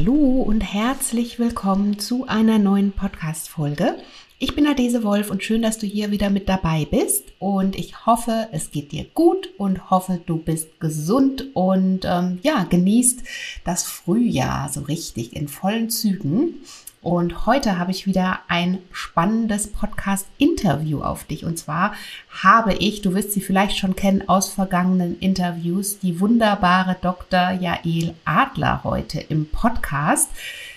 Hallo und herzlich willkommen zu einer neuen Podcast-Folge. Ich bin Adese Wolf und schön, dass du hier wieder mit dabei bist. Und ich hoffe, es geht dir gut und hoffe, du bist gesund und ähm, ja, genießt das Frühjahr so richtig in vollen Zügen. Und heute habe ich wieder ein spannendes Podcast-Interview auf dich. Und zwar habe ich, du wirst sie vielleicht schon kennen aus vergangenen Interviews, die wunderbare Dr. Jael Adler heute im Podcast.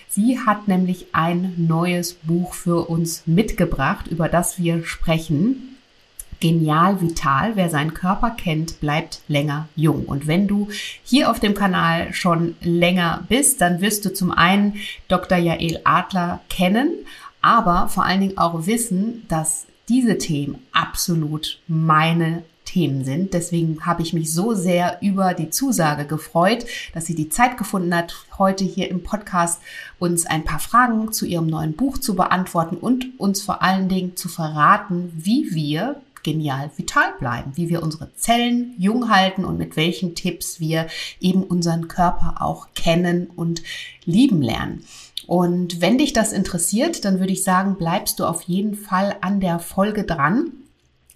Sie hat nämlich ein neues Buch für uns mitgebracht, über das wir sprechen. Genial Vital. Wer seinen Körper kennt, bleibt länger jung. Und wenn du hier auf dem Kanal schon länger bist, dann wirst du zum einen Dr. Jael Adler kennen, aber vor allen Dingen auch wissen, dass diese Themen absolut meine Themen sind. Deswegen habe ich mich so sehr über die Zusage gefreut, dass sie die Zeit gefunden hat, heute hier im Podcast uns ein paar Fragen zu ihrem neuen Buch zu beantworten und uns vor allen Dingen zu verraten, wie wir genial vital bleiben, wie wir unsere Zellen jung halten und mit welchen Tipps wir eben unseren Körper auch kennen und lieben lernen. Und wenn dich das interessiert, dann würde ich sagen, bleibst du auf jeden Fall an der Folge dran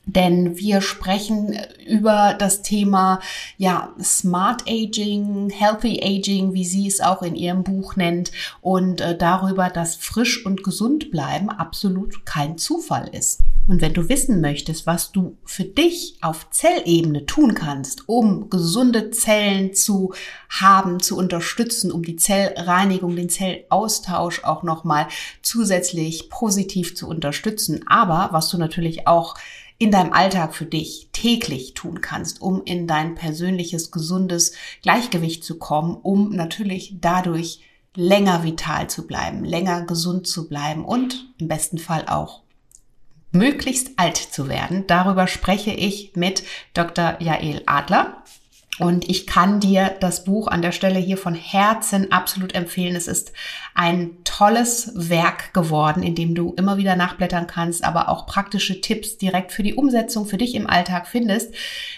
denn wir sprechen über das Thema ja Smart Aging, Healthy Aging, wie sie es auch in ihrem Buch nennt, und äh, darüber, dass frisch und gesund bleiben absolut kein Zufall ist. Und wenn du wissen möchtest, was du für dich auf Zellebene tun kannst, um gesunde Zellen zu haben, zu unterstützen, um die Zellreinigung, den Zellaustausch auch nochmal zusätzlich positiv zu unterstützen, aber was du natürlich auch in deinem Alltag für dich täglich tun kannst, um in dein persönliches gesundes Gleichgewicht zu kommen, um natürlich dadurch länger vital zu bleiben, länger gesund zu bleiben und im besten Fall auch möglichst alt zu werden. Darüber spreche ich mit Dr. Jael Adler. Und ich kann dir das Buch an der Stelle hier von Herzen absolut empfehlen. Es ist ein tolles Werk geworden, in dem du immer wieder nachblättern kannst, aber auch praktische Tipps direkt für die Umsetzung für dich im Alltag findest.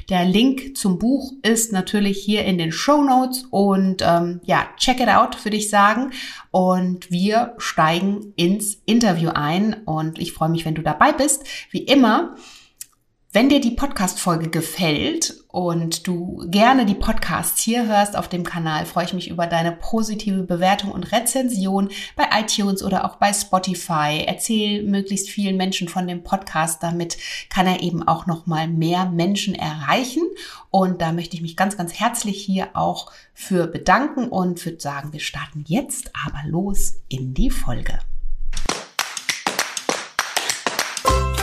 Der Link zum Buch ist natürlich hier in den Show Notes und ähm, ja, check it out, würde ich sagen. Und wir steigen ins Interview ein und ich freue mich, wenn du dabei bist. Wie immer wenn dir die Podcast-Folge gefällt und du gerne die Podcasts hier hörst auf dem Kanal, freue ich mich über deine positive Bewertung und Rezension bei iTunes oder auch bei Spotify. Erzähl möglichst vielen Menschen von dem Podcast, damit kann er eben auch noch mal mehr Menschen erreichen. Und da möchte ich mich ganz, ganz herzlich hier auch für bedanken und würde sagen, wir starten jetzt aber los in die Folge.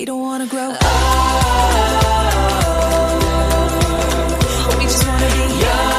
We don't wanna grow up. We just wanna be young.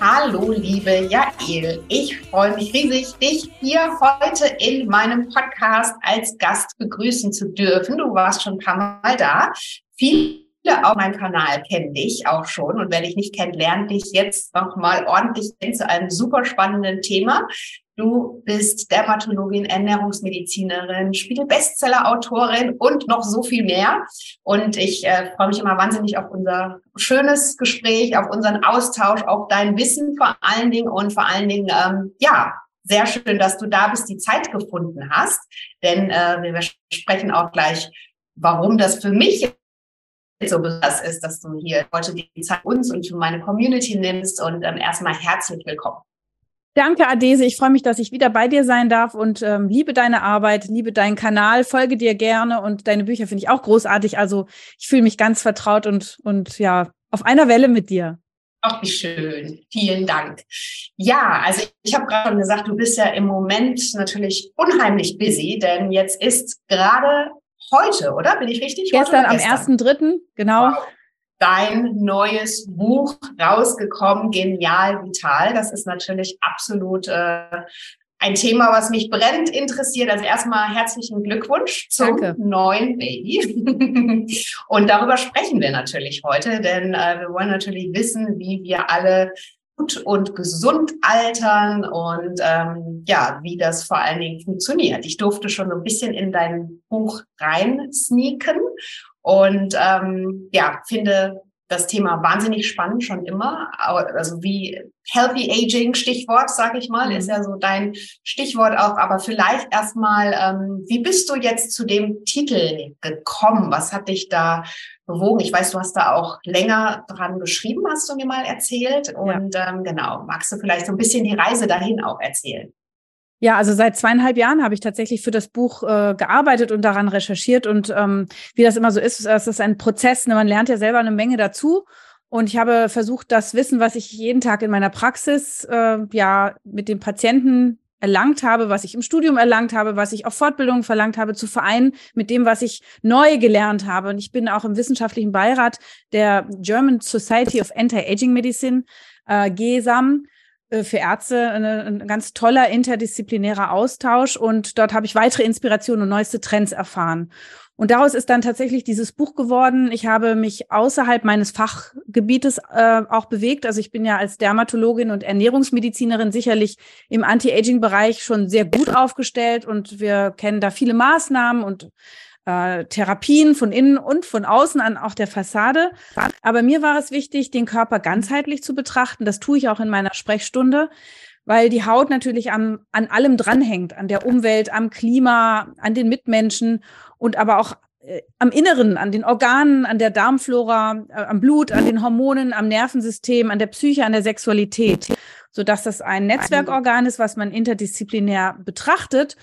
Hallo, liebe Jael. Ich freue mich riesig, dich hier heute in meinem Podcast als Gast begrüßen zu dürfen. Du warst schon ein paar Mal da. Viele auf meinem Kanal kennen dich auch schon und wenn ich nicht kenne, lerne dich jetzt nochmal ordentlich zu einem super spannenden Thema. Du bist Dermatologin, Ernährungsmedizinerin, Spiegel-Bestseller-Autorin und noch so viel mehr. Und ich äh, freue mich immer wahnsinnig auf unser schönes Gespräch, auf unseren Austausch, auf dein Wissen vor allen Dingen und vor allen Dingen, ähm, ja, sehr schön, dass du da bist, die Zeit gefunden hast. Denn äh, wir sprechen auch gleich, warum das für mich so besonders ist, dass du hier heute die Zeit uns und für meine Community nimmst. Und ähm, erstmal herzlich willkommen. Danke, Adese. Ich freue mich, dass ich wieder bei dir sein darf und ähm, liebe deine Arbeit, liebe deinen Kanal, folge dir gerne und deine Bücher finde ich auch großartig. Also ich fühle mich ganz vertraut und, und ja, auf einer Welle mit dir. Ach, wie schön. Vielen Dank. Ja, also ich habe gerade schon gesagt, du bist ja im Moment natürlich unheimlich busy, denn jetzt ist gerade heute, oder? Bin ich richtig? Gestern, am 1.3., genau. Wow. dein neues Buch rausgekommen, Genial Vital. Das ist natürlich absolut äh, ein Thema, was mich brennend interessiert. Also erstmal herzlichen Glückwunsch zum Danke. neuen Baby. und darüber sprechen wir natürlich heute, denn äh, wir wollen natürlich wissen, wie wir alle gut und gesund altern und ähm, ja, wie das vor allen Dingen funktioniert. Ich durfte schon ein bisschen in dein Buch rein sneaken und ähm, ja, finde das Thema wahnsinnig spannend schon immer. Also wie Healthy Aging, Stichwort, sage ich mal, mhm. ist ja so dein Stichwort auch. Aber vielleicht erstmal, ähm, wie bist du jetzt zu dem Titel gekommen? Was hat dich da bewogen? Ich weiß, du hast da auch länger dran geschrieben, hast du mir mal erzählt. Und ja. ähm, genau, magst du vielleicht so ein bisschen die Reise dahin auch erzählen? Ja, also seit zweieinhalb Jahren habe ich tatsächlich für das Buch äh, gearbeitet und daran recherchiert. Und ähm, wie das immer so ist, es ist ein Prozess. Ne? Man lernt ja selber eine Menge dazu. Und ich habe versucht, das Wissen, was ich jeden Tag in meiner Praxis äh, ja mit den Patienten erlangt habe, was ich im Studium erlangt habe, was ich auf Fortbildungen verlangt habe, zu vereinen mit dem, was ich neu gelernt habe. Und ich bin auch im wissenschaftlichen Beirat der German Society of Anti-Aging Medicine, äh, GESAM. Äh, für Ärzte eine, ein ganz toller interdisziplinärer Austausch und dort habe ich weitere Inspirationen und neueste Trends erfahren. Und daraus ist dann tatsächlich dieses Buch geworden. Ich habe mich außerhalb meines Fachgebietes äh, auch bewegt. Also ich bin ja als Dermatologin und Ernährungsmedizinerin sicherlich im Anti-Aging-Bereich schon sehr gut aufgestellt und wir kennen da viele Maßnahmen und äh, Therapien von innen und von außen an auch der Fassade. Aber mir war es wichtig, den Körper ganzheitlich zu betrachten. Das tue ich auch in meiner Sprechstunde, weil die Haut natürlich am, an allem dranhängt, an der Umwelt, am Klima, an den Mitmenschen und aber auch äh, am Inneren, an den Organen, an der Darmflora, äh, am Blut, an den Hormonen, am Nervensystem, an der Psyche, an der Sexualität, sodass das ein Netzwerkorgan ist, was man interdisziplinär betrachtet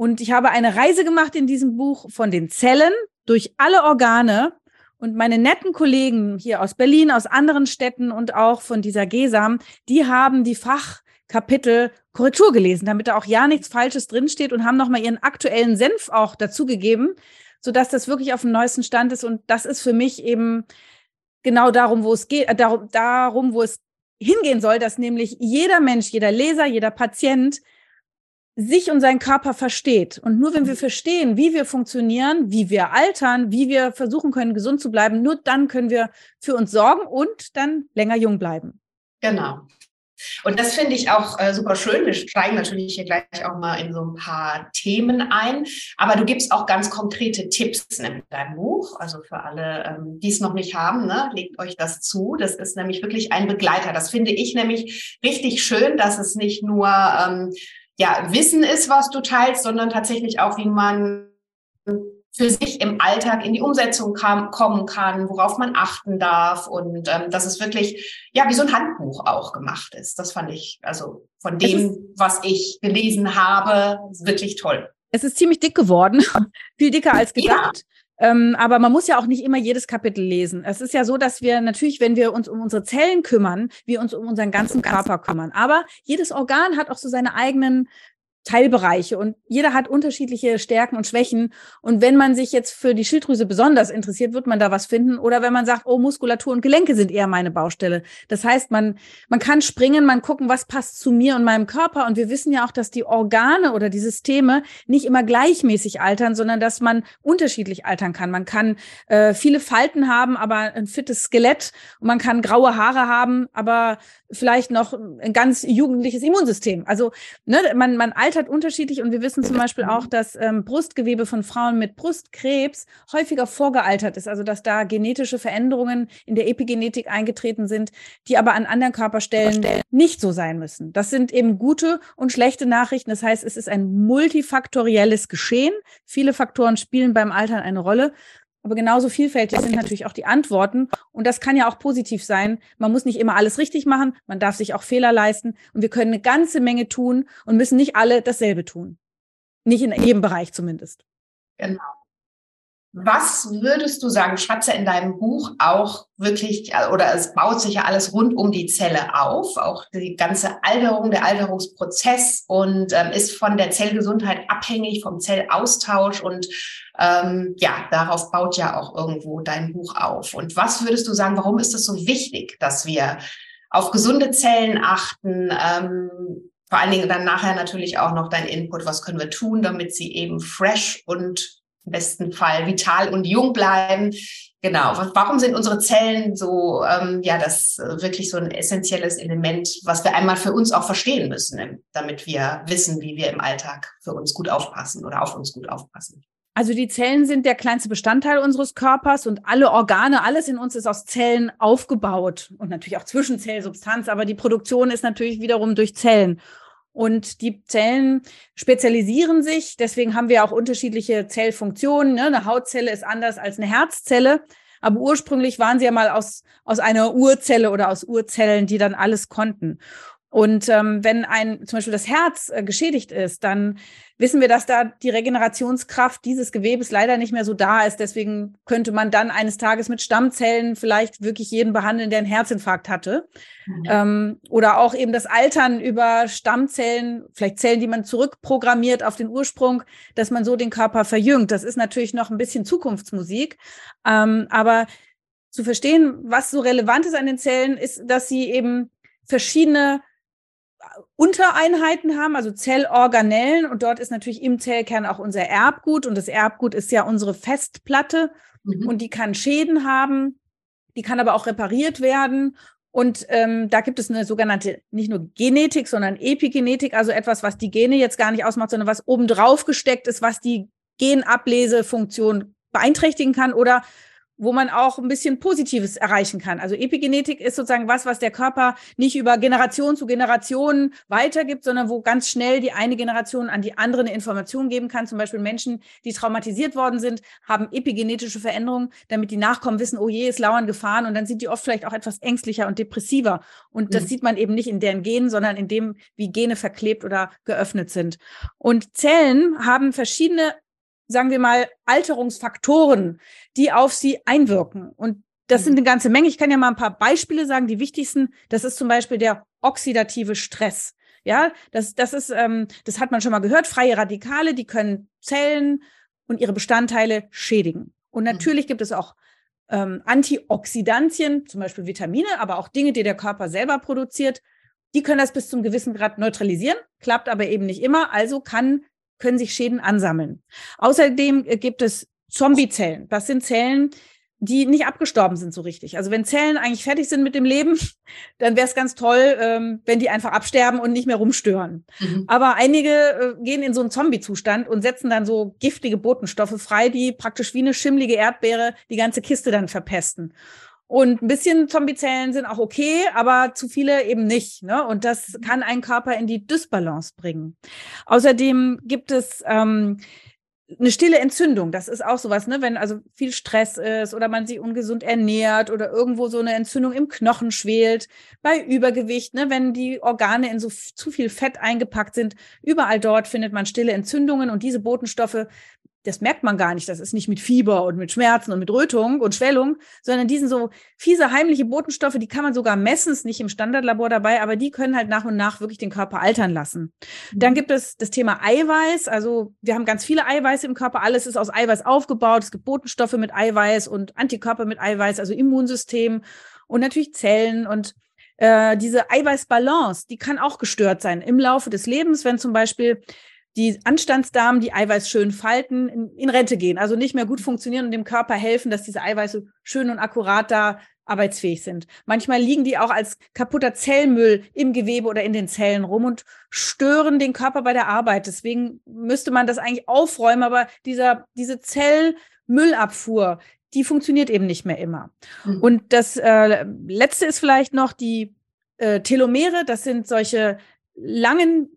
und ich habe eine Reise gemacht in diesem Buch von den Zellen durch alle Organe. Und meine netten Kollegen hier aus Berlin, aus anderen Städten und auch von dieser GESAM, die haben die Fachkapitel Korrektur gelesen, damit da auch ja nichts Falsches drinsteht und haben nochmal ihren aktuellen Senf auch dazugegeben, sodass das wirklich auf dem neuesten Stand ist. Und das ist für mich eben genau darum, wo es geht, äh, darum, darum, wo es hingehen soll, dass nämlich jeder Mensch, jeder Leser, jeder Patient sich und seinen Körper versteht. Und nur wenn wir verstehen, wie wir funktionieren, wie wir altern, wie wir versuchen können, gesund zu bleiben, nur dann können wir für uns sorgen und dann länger jung bleiben. Genau. Und das finde ich auch äh, super schön. Wir steigen natürlich hier gleich auch mal in so ein paar Themen ein. Aber du gibst auch ganz konkrete Tipps in deinem Buch. Also für alle, ähm, die es noch nicht haben, ne, legt euch das zu. Das ist nämlich wirklich ein Begleiter. Das finde ich nämlich richtig schön, dass es nicht nur ähm, ja, Wissen ist, was du teilst, sondern tatsächlich auch, wie man für sich im Alltag in die Umsetzung kam, kommen kann, worauf man achten darf und ähm, dass es wirklich ja wie so ein Handbuch auch gemacht ist. Das fand ich also von dem, was ich gelesen habe, wirklich toll. Es ist ziemlich dick geworden, viel dicker als gedacht. Ja. Ähm, aber man muss ja auch nicht immer jedes Kapitel lesen. Es ist ja so, dass wir natürlich, wenn wir uns um unsere Zellen kümmern, wir uns um unseren ganzen Körper kümmern. Aber jedes Organ hat auch so seine eigenen Teilbereiche und jeder hat unterschiedliche Stärken und Schwächen. Und wenn man sich jetzt für die Schilddrüse besonders interessiert, wird man da was finden. Oder wenn man sagt, oh, Muskulatur und Gelenke sind eher meine Baustelle. Das heißt, man, man kann springen, man gucken, was passt zu mir und meinem Körper. Und wir wissen ja auch, dass die Organe oder die Systeme nicht immer gleichmäßig altern, sondern dass man unterschiedlich altern kann. Man kann äh, viele Falten haben, aber ein fittes Skelett. Und man kann graue Haare haben, aber vielleicht noch ein ganz jugendliches Immunsystem. Also ne, man, man altert unterschiedlich und wir wissen zum Beispiel auch, dass ähm, Brustgewebe von Frauen mit Brustkrebs häufiger vorgealtert ist, also dass da genetische Veränderungen in der Epigenetik eingetreten sind, die aber an anderen Körperstellen nicht so sein müssen. Das sind eben gute und schlechte Nachrichten. Das heißt, es ist ein multifaktorielles Geschehen. Viele Faktoren spielen beim Altern eine Rolle. Aber genauso vielfältig sind natürlich auch die Antworten. Und das kann ja auch positiv sein. Man muss nicht immer alles richtig machen. Man darf sich auch Fehler leisten. Und wir können eine ganze Menge tun und müssen nicht alle dasselbe tun. Nicht in jedem Bereich zumindest. Genau. Was würdest du sagen, schreibst ja in deinem Buch auch wirklich, oder es baut sich ja alles rund um die Zelle auf, auch die ganze Alterung, der Alterungsprozess und ähm, ist von der Zellgesundheit abhängig, vom Zellaustausch und ähm, ja, darauf baut ja auch irgendwo dein Buch auf. Und was würdest du sagen, warum ist es so wichtig, dass wir auf gesunde Zellen achten? Ähm, vor allen Dingen dann nachher natürlich auch noch dein Input, was können wir tun, damit sie eben fresh und im besten Fall vital und jung bleiben. Genau. Warum sind unsere Zellen so, ähm, ja, das äh, wirklich so ein essentielles Element, was wir einmal für uns auch verstehen müssen, damit wir wissen, wie wir im Alltag für uns gut aufpassen oder auf uns gut aufpassen? Also die Zellen sind der kleinste Bestandteil unseres Körpers und alle Organe, alles in uns ist aus Zellen aufgebaut und natürlich auch Zwischenzellsubstanz, aber die Produktion ist natürlich wiederum durch Zellen. Und die Zellen spezialisieren sich. Deswegen haben wir auch unterschiedliche Zellfunktionen. Ne? Eine Hautzelle ist anders als eine Herzzelle. Aber ursprünglich waren sie ja mal aus, aus einer Urzelle oder aus Urzellen, die dann alles konnten. Und ähm, wenn ein zum Beispiel das Herz äh, geschädigt ist, dann wissen wir, dass da die Regenerationskraft dieses Gewebes leider nicht mehr so da ist. Deswegen könnte man dann eines Tages mit Stammzellen vielleicht wirklich jeden behandeln, der einen Herzinfarkt hatte. Mhm. Ähm, oder auch eben das Altern über Stammzellen, vielleicht Zellen, die man zurückprogrammiert auf den Ursprung, dass man so den Körper verjüngt. Das ist natürlich noch ein bisschen Zukunftsmusik. Ähm, aber zu verstehen, was so relevant ist an den Zellen, ist, dass sie eben verschiedene Untereinheiten haben, also Zellorganellen. Und dort ist natürlich im Zellkern auch unser Erbgut. Und das Erbgut ist ja unsere Festplatte. Mhm. Und die kann Schäden haben. Die kann aber auch repariert werden. Und ähm, da gibt es eine sogenannte, nicht nur Genetik, sondern Epigenetik, also etwas, was die Gene jetzt gar nicht ausmacht, sondern was obendrauf gesteckt ist, was die Genablesefunktion beeinträchtigen kann oder wo man auch ein bisschen Positives erreichen kann. Also Epigenetik ist sozusagen was, was der Körper nicht über Generation zu Generation weitergibt, sondern wo ganz schnell die eine Generation an die andere eine Information geben kann. Zum Beispiel Menschen, die traumatisiert worden sind, haben epigenetische Veränderungen, damit die Nachkommen wissen, oh je, es lauern Gefahren und dann sind die oft vielleicht auch etwas ängstlicher und depressiver. Und das mhm. sieht man eben nicht in deren Genen, sondern in dem, wie Gene verklebt oder geöffnet sind. Und Zellen haben verschiedene sagen wir mal, Alterungsfaktoren, die auf sie einwirken. Und das sind mhm. eine ganze Menge. Ich kann ja mal ein paar Beispiele sagen. Die wichtigsten, das ist zum Beispiel der oxidative Stress. Ja, das, das ist, ähm, das hat man schon mal gehört. Freie Radikale, die können Zellen und ihre Bestandteile schädigen. Und mhm. natürlich gibt es auch ähm, Antioxidantien, zum Beispiel Vitamine, aber auch Dinge, die der Körper selber produziert. Die können das bis zum gewissen Grad neutralisieren, klappt aber eben nicht immer. Also kann können sich Schäden ansammeln. Außerdem äh, gibt es Zombiezellen. Das sind Zellen, die nicht abgestorben sind so richtig. Also wenn Zellen eigentlich fertig sind mit dem Leben, dann wäre es ganz toll, ähm, wenn die einfach absterben und nicht mehr rumstören. Mhm. Aber einige äh, gehen in so einen Zombie-Zustand und setzen dann so giftige Botenstoffe frei, die praktisch wie eine schimmlige Erdbeere die ganze Kiste dann verpesten. Und ein bisschen Zombiezellen sind auch okay, aber zu viele eben nicht. Ne? Und das kann einen Körper in die Dysbalance bringen. Außerdem gibt es ähm, eine stille Entzündung, das ist auch sowas, ne? wenn also viel Stress ist oder man sich ungesund ernährt oder irgendwo so eine Entzündung im Knochen schwelt, bei Übergewicht, ne? wenn die Organe in so zu viel Fett eingepackt sind, überall dort findet man stille Entzündungen und diese Botenstoffe das merkt man gar nicht. Das ist nicht mit Fieber und mit Schmerzen und mit Rötung und Schwellung, sondern die sind so fiese, heimliche Botenstoffe, die kann man sogar messen, ist nicht im Standardlabor dabei, aber die können halt nach und nach wirklich den Körper altern lassen. Mhm. Dann gibt es das Thema Eiweiß. Also wir haben ganz viele Eiweiße im Körper. Alles ist aus Eiweiß aufgebaut. Es gibt Botenstoffe mit Eiweiß und Antikörper mit Eiweiß, also Immunsystem und natürlich Zellen und äh, diese Eiweißbalance, die kann auch gestört sein im Laufe des Lebens, wenn zum Beispiel die Anstandsdamen, die Eiweiß schön falten, in, in, Rente gehen, also nicht mehr gut funktionieren und dem Körper helfen, dass diese Eiweiße schön und akkurat da arbeitsfähig sind. Manchmal liegen die auch als kaputter Zellmüll im Gewebe oder in den Zellen rum und stören den Körper bei der Arbeit. Deswegen müsste man das eigentlich aufräumen, aber dieser, diese Zellmüllabfuhr, die funktioniert eben nicht mehr immer. Mhm. Und das äh, letzte ist vielleicht noch die äh, Telomere. Das sind solche langen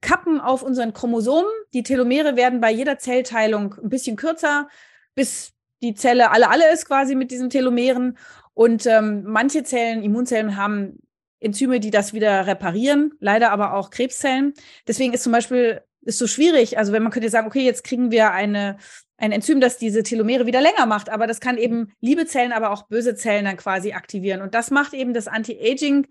Kappen auf unseren Chromosomen. Die Telomere werden bei jeder Zellteilung ein bisschen kürzer, bis die Zelle alle alle ist quasi mit diesen Telomeren. Und ähm, manche Zellen, Immunzellen, haben Enzyme, die das wieder reparieren, leider aber auch Krebszellen. Deswegen ist zum Beispiel ist so schwierig. Also wenn man könnte sagen, okay, jetzt kriegen wir eine, ein Enzym, das diese Telomere wieder länger macht, aber das kann eben liebe Zellen, aber auch böse Zellen dann quasi aktivieren. Und das macht eben das Anti-Aging,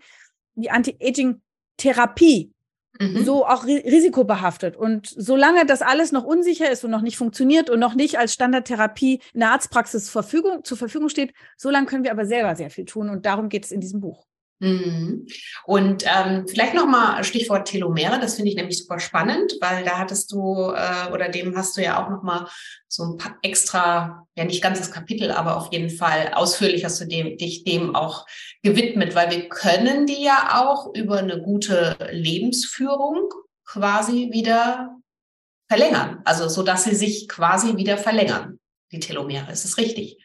die Anti-Aging-Therapie mhm. so auch risikobehaftet. Und solange das alles noch unsicher ist und noch nicht funktioniert und noch nicht als Standardtherapie in der Arztpraxis Verfügung, zur Verfügung steht, solange können wir aber selber sehr viel tun. Und darum geht es in diesem Buch. Mhm. Und ähm, vielleicht nochmal Stichwort Telomere, das finde ich nämlich super spannend, weil da hattest du äh, oder dem hast du ja auch nochmal so ein paar extra, ja nicht ganzes Kapitel, aber auf jeden Fall ausführlich hast du dem, dich dem auch gewidmet, weil wir können die ja auch über eine gute Lebensführung quasi wieder verlängern, also so dass sie sich quasi wieder verlängern, die Telomere. Ist es richtig?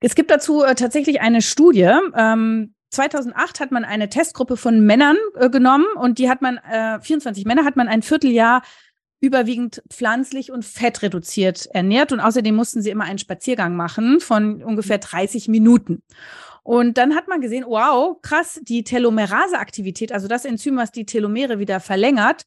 Es gibt dazu äh, tatsächlich eine Studie. Ähm, 2008 hat man eine Testgruppe von Männern äh, genommen und die hat man, äh, 24 Männer hat man ein Vierteljahr überwiegend pflanzlich und fettreduziert ernährt und außerdem mussten sie immer einen Spaziergang machen von ungefähr 30 Minuten. Und dann hat man gesehen, wow, krass, die Telomerase-Aktivität, also das Enzym, was die Telomere wieder verlängert,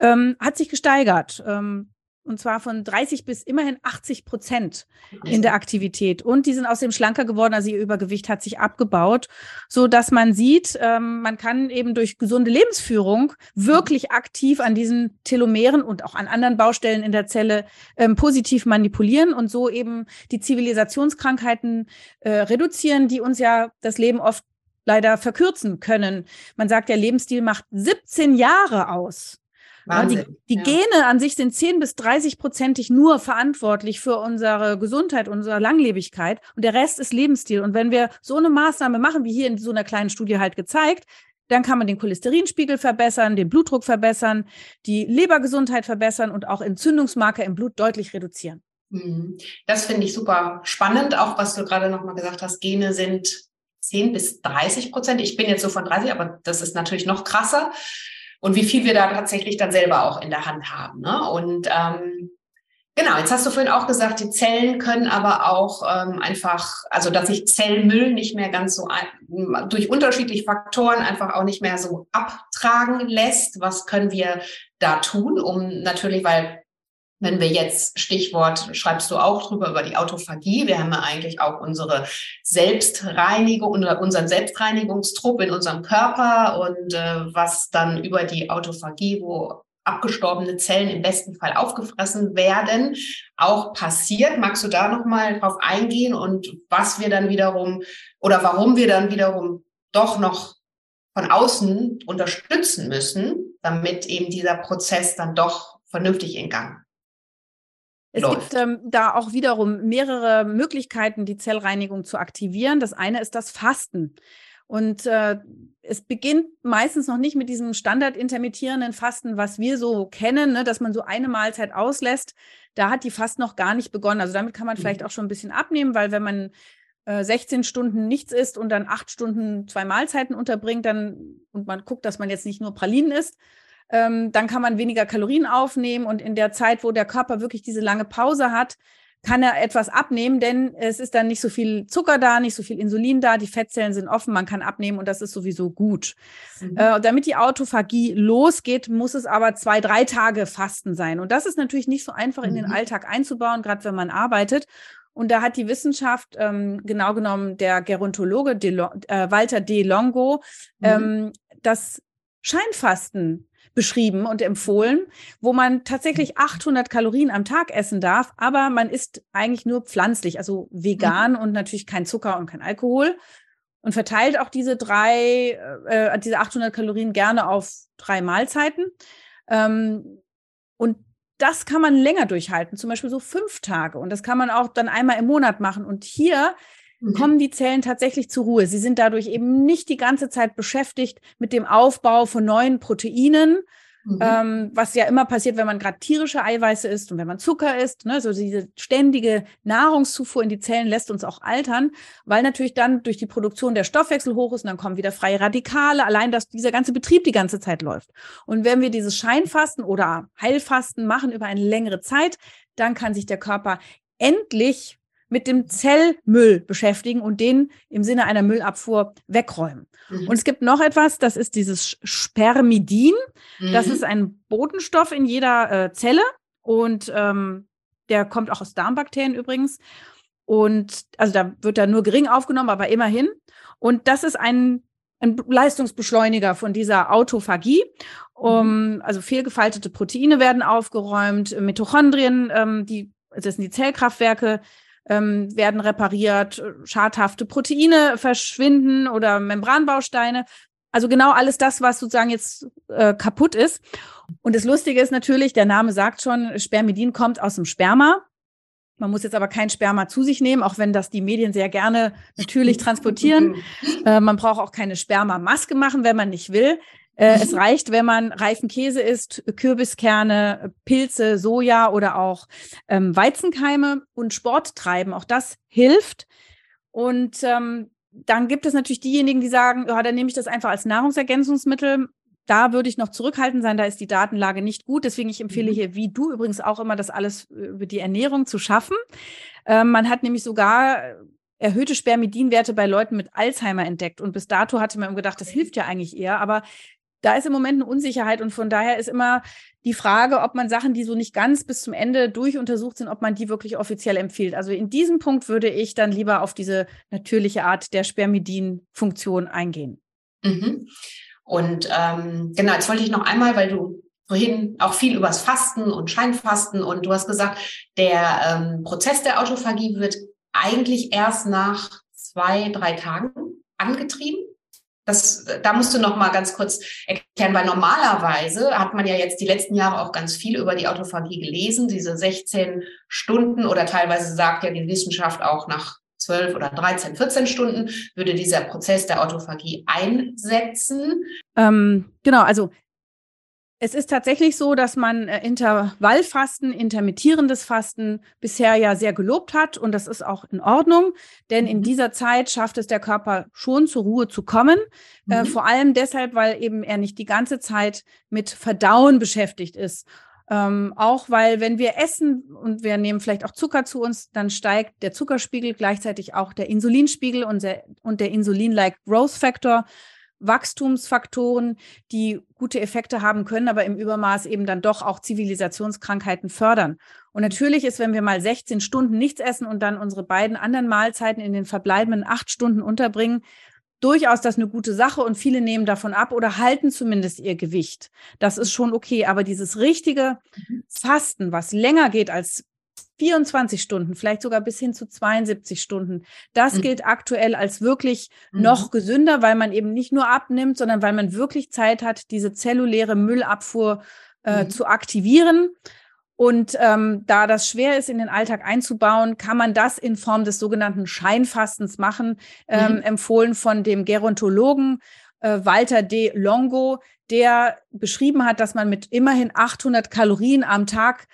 ähm, hat sich gesteigert. Ähm, und zwar von 30 bis immerhin 80 Prozent in der Aktivität. Und die sind außerdem schlanker geworden, also ihr Übergewicht hat sich abgebaut, so dass man sieht, ähm, man kann eben durch gesunde Lebensführung wirklich aktiv an diesen Telomeren und auch an anderen Baustellen in der Zelle ähm, positiv manipulieren und so eben die Zivilisationskrankheiten äh, reduzieren, die uns ja das Leben oft leider verkürzen können. Man sagt, der Lebensstil macht 17 Jahre aus. Wahnsinn. Die, die ja. Gene an sich sind 10 bis 30 prozentig nur verantwortlich für unsere Gesundheit, unsere Langlebigkeit. Und der Rest ist Lebensstil. Und wenn wir so eine Maßnahme machen, wie hier in so einer kleinen Studie halt gezeigt, dann kann man den Cholesterinspiegel verbessern, den Blutdruck verbessern, die Lebergesundheit verbessern und auch Entzündungsmarker im Blut deutlich reduzieren. Mhm. Das finde ich super spannend, auch was du gerade nochmal gesagt hast. Gene sind 10 bis 30 Prozent. Ich bin jetzt so von 30, aber das ist natürlich noch krasser und wie viel wir da tatsächlich dann selber auch in der Hand haben. Ne? Und ähm, genau, jetzt hast du vorhin auch gesagt, die Zellen können aber auch ähm, einfach, also dass sich Zellmüll nicht mehr ganz so durch unterschiedliche Faktoren einfach auch nicht mehr so abtragen lässt. Was können wir da tun, um natürlich, weil wenn wir jetzt Stichwort, schreibst du auch drüber über die Autophagie. Wir haben ja eigentlich auch unsere Selbstreinigung, unseren Selbstreinigungstrupp in unserem Körper und äh, was dann über die Autophagie, wo abgestorbene Zellen im besten Fall aufgefressen werden, auch passiert. Magst du da nochmal drauf eingehen und was wir dann wiederum oder warum wir dann wiederum doch noch von außen unterstützen müssen, damit eben dieser Prozess dann doch vernünftig in Gang es läuft. gibt ähm, da auch wiederum mehrere Möglichkeiten, die Zellreinigung zu aktivieren. Das eine ist das Fasten. Und äh, es beginnt meistens noch nicht mit diesem standardintermittierenden Fasten, was wir so kennen, ne, dass man so eine Mahlzeit auslässt. Da hat die Fast noch gar nicht begonnen. Also damit kann man mhm. vielleicht auch schon ein bisschen abnehmen, weil wenn man äh, 16 Stunden nichts isst und dann acht Stunden zwei Mahlzeiten unterbringt, dann und man guckt, dass man jetzt nicht nur Pralinen isst, ähm, dann kann man weniger Kalorien aufnehmen und in der Zeit, wo der Körper wirklich diese lange Pause hat, kann er etwas abnehmen, denn es ist dann nicht so viel Zucker da, nicht so viel Insulin da, die Fettzellen sind offen, man kann abnehmen und das ist sowieso gut. Mhm. Äh, damit die Autophagie losgeht, muss es aber zwei, drei Tage Fasten sein. Und das ist natürlich nicht so einfach in den mhm. Alltag einzubauen, gerade wenn man arbeitet. Und da hat die Wissenschaft, ähm, genau genommen der Gerontologe De äh, Walter De Longo, mhm. ähm, das Scheinfasten beschrieben und empfohlen, wo man tatsächlich 800 Kalorien am Tag essen darf, aber man isst eigentlich nur pflanzlich, also vegan mhm. und natürlich kein Zucker und kein Alkohol und verteilt auch diese drei, äh, diese 800 Kalorien gerne auf drei Mahlzeiten. Ähm, und das kann man länger durchhalten, zum Beispiel so fünf Tage. Und das kann man auch dann einmal im Monat machen. Und hier mhm. kommen die Zellen tatsächlich zur Ruhe. Sie sind dadurch eben nicht die ganze Zeit beschäftigt mit dem Aufbau von neuen Proteinen, Mhm. Ähm, was ja immer passiert, wenn man gerade tierische Eiweiße isst und wenn man Zucker isst. Ne, so diese ständige Nahrungszufuhr in die Zellen lässt uns auch altern, weil natürlich dann durch die Produktion der Stoffwechsel hoch ist und dann kommen wieder freie Radikale. Allein, dass dieser ganze Betrieb die ganze Zeit läuft. Und wenn wir dieses Scheinfasten oder Heilfasten machen über eine längere Zeit, dann kann sich der Körper endlich mit dem Zellmüll beschäftigen und den im Sinne einer Müllabfuhr wegräumen. Mhm. Und es gibt noch etwas, das ist dieses Spermidin. Mhm. Das ist ein Botenstoff in jeder äh, Zelle und ähm, der kommt auch aus Darmbakterien übrigens. Und also da wird er nur gering aufgenommen, aber immerhin. Und das ist ein, ein Leistungsbeschleuniger von dieser Autophagie. Um, mhm. also fehlgefaltete Proteine werden aufgeräumt, Mitochondrien, ähm, die, das sind die Zellkraftwerke, ähm, werden repariert, schadhafte Proteine verschwinden oder Membranbausteine. Also genau alles das, was sozusagen jetzt äh, kaputt ist. Und das Lustige ist natürlich, der Name sagt schon, Spermidin kommt aus dem Sperma. Man muss jetzt aber kein Sperma zu sich nehmen, auch wenn das die Medien sehr gerne natürlich transportieren. Äh, man braucht auch keine Spermamaske machen, wenn man nicht will. Äh, es reicht, wenn man reifen Käse isst, Kürbiskerne, Pilze, Soja oder auch ähm, Weizenkeime und Sport treiben. Auch das hilft. Und ähm, dann gibt es natürlich diejenigen, die sagen, ja, dann nehme ich das einfach als Nahrungsergänzungsmittel. Da würde ich noch zurückhaltend sein, da ist die Datenlage nicht gut. Deswegen ich empfehle mhm. hier, wie du übrigens auch immer, das alles über die Ernährung zu schaffen. Ähm, man hat nämlich sogar erhöhte Spermidinwerte bei Leuten mit Alzheimer entdeckt. Und bis dato hatte man gedacht, das hilft ja eigentlich eher. Aber da ist im Moment eine Unsicherheit und von daher ist immer die Frage, ob man Sachen, die so nicht ganz bis zum Ende durchuntersucht sind, ob man die wirklich offiziell empfiehlt. Also in diesem Punkt würde ich dann lieber auf diese natürliche Art der Spermidin-Funktion eingehen. Mhm. Und ähm, genau, jetzt wollte ich noch einmal, weil du vorhin auch viel übers Fasten und Scheinfasten und du hast gesagt, der ähm, Prozess der Autophagie wird eigentlich erst nach zwei, drei Tagen angetrieben. Das, da musst du noch mal ganz kurz erklären, weil normalerweise hat man ja jetzt die letzten Jahre auch ganz viel über die Autophagie gelesen, diese 16 Stunden oder teilweise sagt ja die Wissenschaft auch nach 12 oder 13, 14 Stunden würde dieser Prozess der Autophagie einsetzen. Ähm, genau, also es ist tatsächlich so, dass man äh, Intervallfasten, intermittierendes Fasten bisher ja sehr gelobt hat und das ist auch in Ordnung, denn in mhm. dieser Zeit schafft es der Körper schon zur Ruhe zu kommen. Äh, mhm. Äh, vor allem deshalb, weil eben er nicht die ganze Zeit mit Verdauen beschäftigt ist. Ähm, auch weil, wenn wir essen und wir nehmen vielleicht auch Zucker zu uns, dann steigt der Zuckerspiegel, gleichzeitig auch der Insulinspiegel und der, und der Insulin-like Growth Factor. Wachstumsfaktoren, die gute Effekte haben können, aber im Übermaß eben dann doch auch Zivilisationskrankheiten fördern. Und natürlich ist, wenn wir mal 16 Stunden nichts essen und dann unsere beiden anderen Mahlzeiten in den verbleibenden acht Stunden unterbringen, durchaus das eine gute Sache und viele nehmen davon ab oder halten zumindest ihr Gewicht. Das ist schon okay. Aber dieses richtige mhm. Fasten, was länger geht als 24 Stunden, vielleicht sogar bis hin zu 72 Stunden. Das mhm. gilt aktuell als wirklich mhm. noch gesünder, weil man eben nicht nur abnimmt, sondern weil man wirklich Zeit hat, diese zelluläre Müllabfuhr äh, mhm. zu aktivieren. Und ähm, da das schwer ist, in den Alltag einzubauen, kann man das in Form des sogenannten Scheinfastens machen, ähm, mhm. empfohlen von dem Gerontologen äh, Walter D. Longo, der beschrieben hat, dass man mit immerhin 800 Kalorien am Tag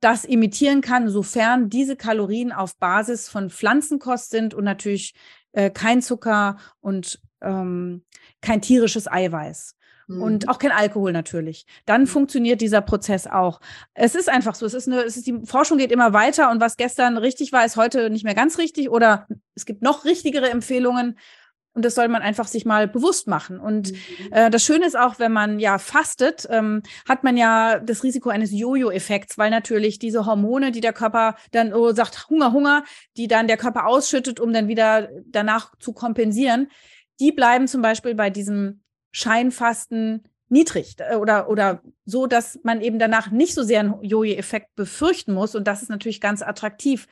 das imitieren kann, sofern diese Kalorien auf Basis von Pflanzenkost sind und natürlich äh, kein Zucker und ähm, kein tierisches Eiweiß. Und mhm. auch kein Alkohol natürlich. Dann funktioniert dieser Prozess auch. Es ist einfach so. Es ist eine, es ist die Forschung geht immer weiter und was gestern richtig war, ist heute nicht mehr ganz richtig oder es gibt noch richtigere Empfehlungen. Und das soll man einfach sich mal bewusst machen. Und mhm. äh, das Schöne ist auch, wenn man ja fastet, ähm, hat man ja das Risiko eines Jojo-Effekts, weil natürlich diese Hormone, die der Körper dann oh, sagt, Hunger, Hunger, die dann der Körper ausschüttet, um dann wieder danach zu kompensieren, die bleiben zum Beispiel bei diesem Scheinfasten niedrig äh, oder, oder so, dass man eben danach nicht so sehr einen Jojo-Effekt befürchten muss. Und das ist natürlich ganz attraktiv.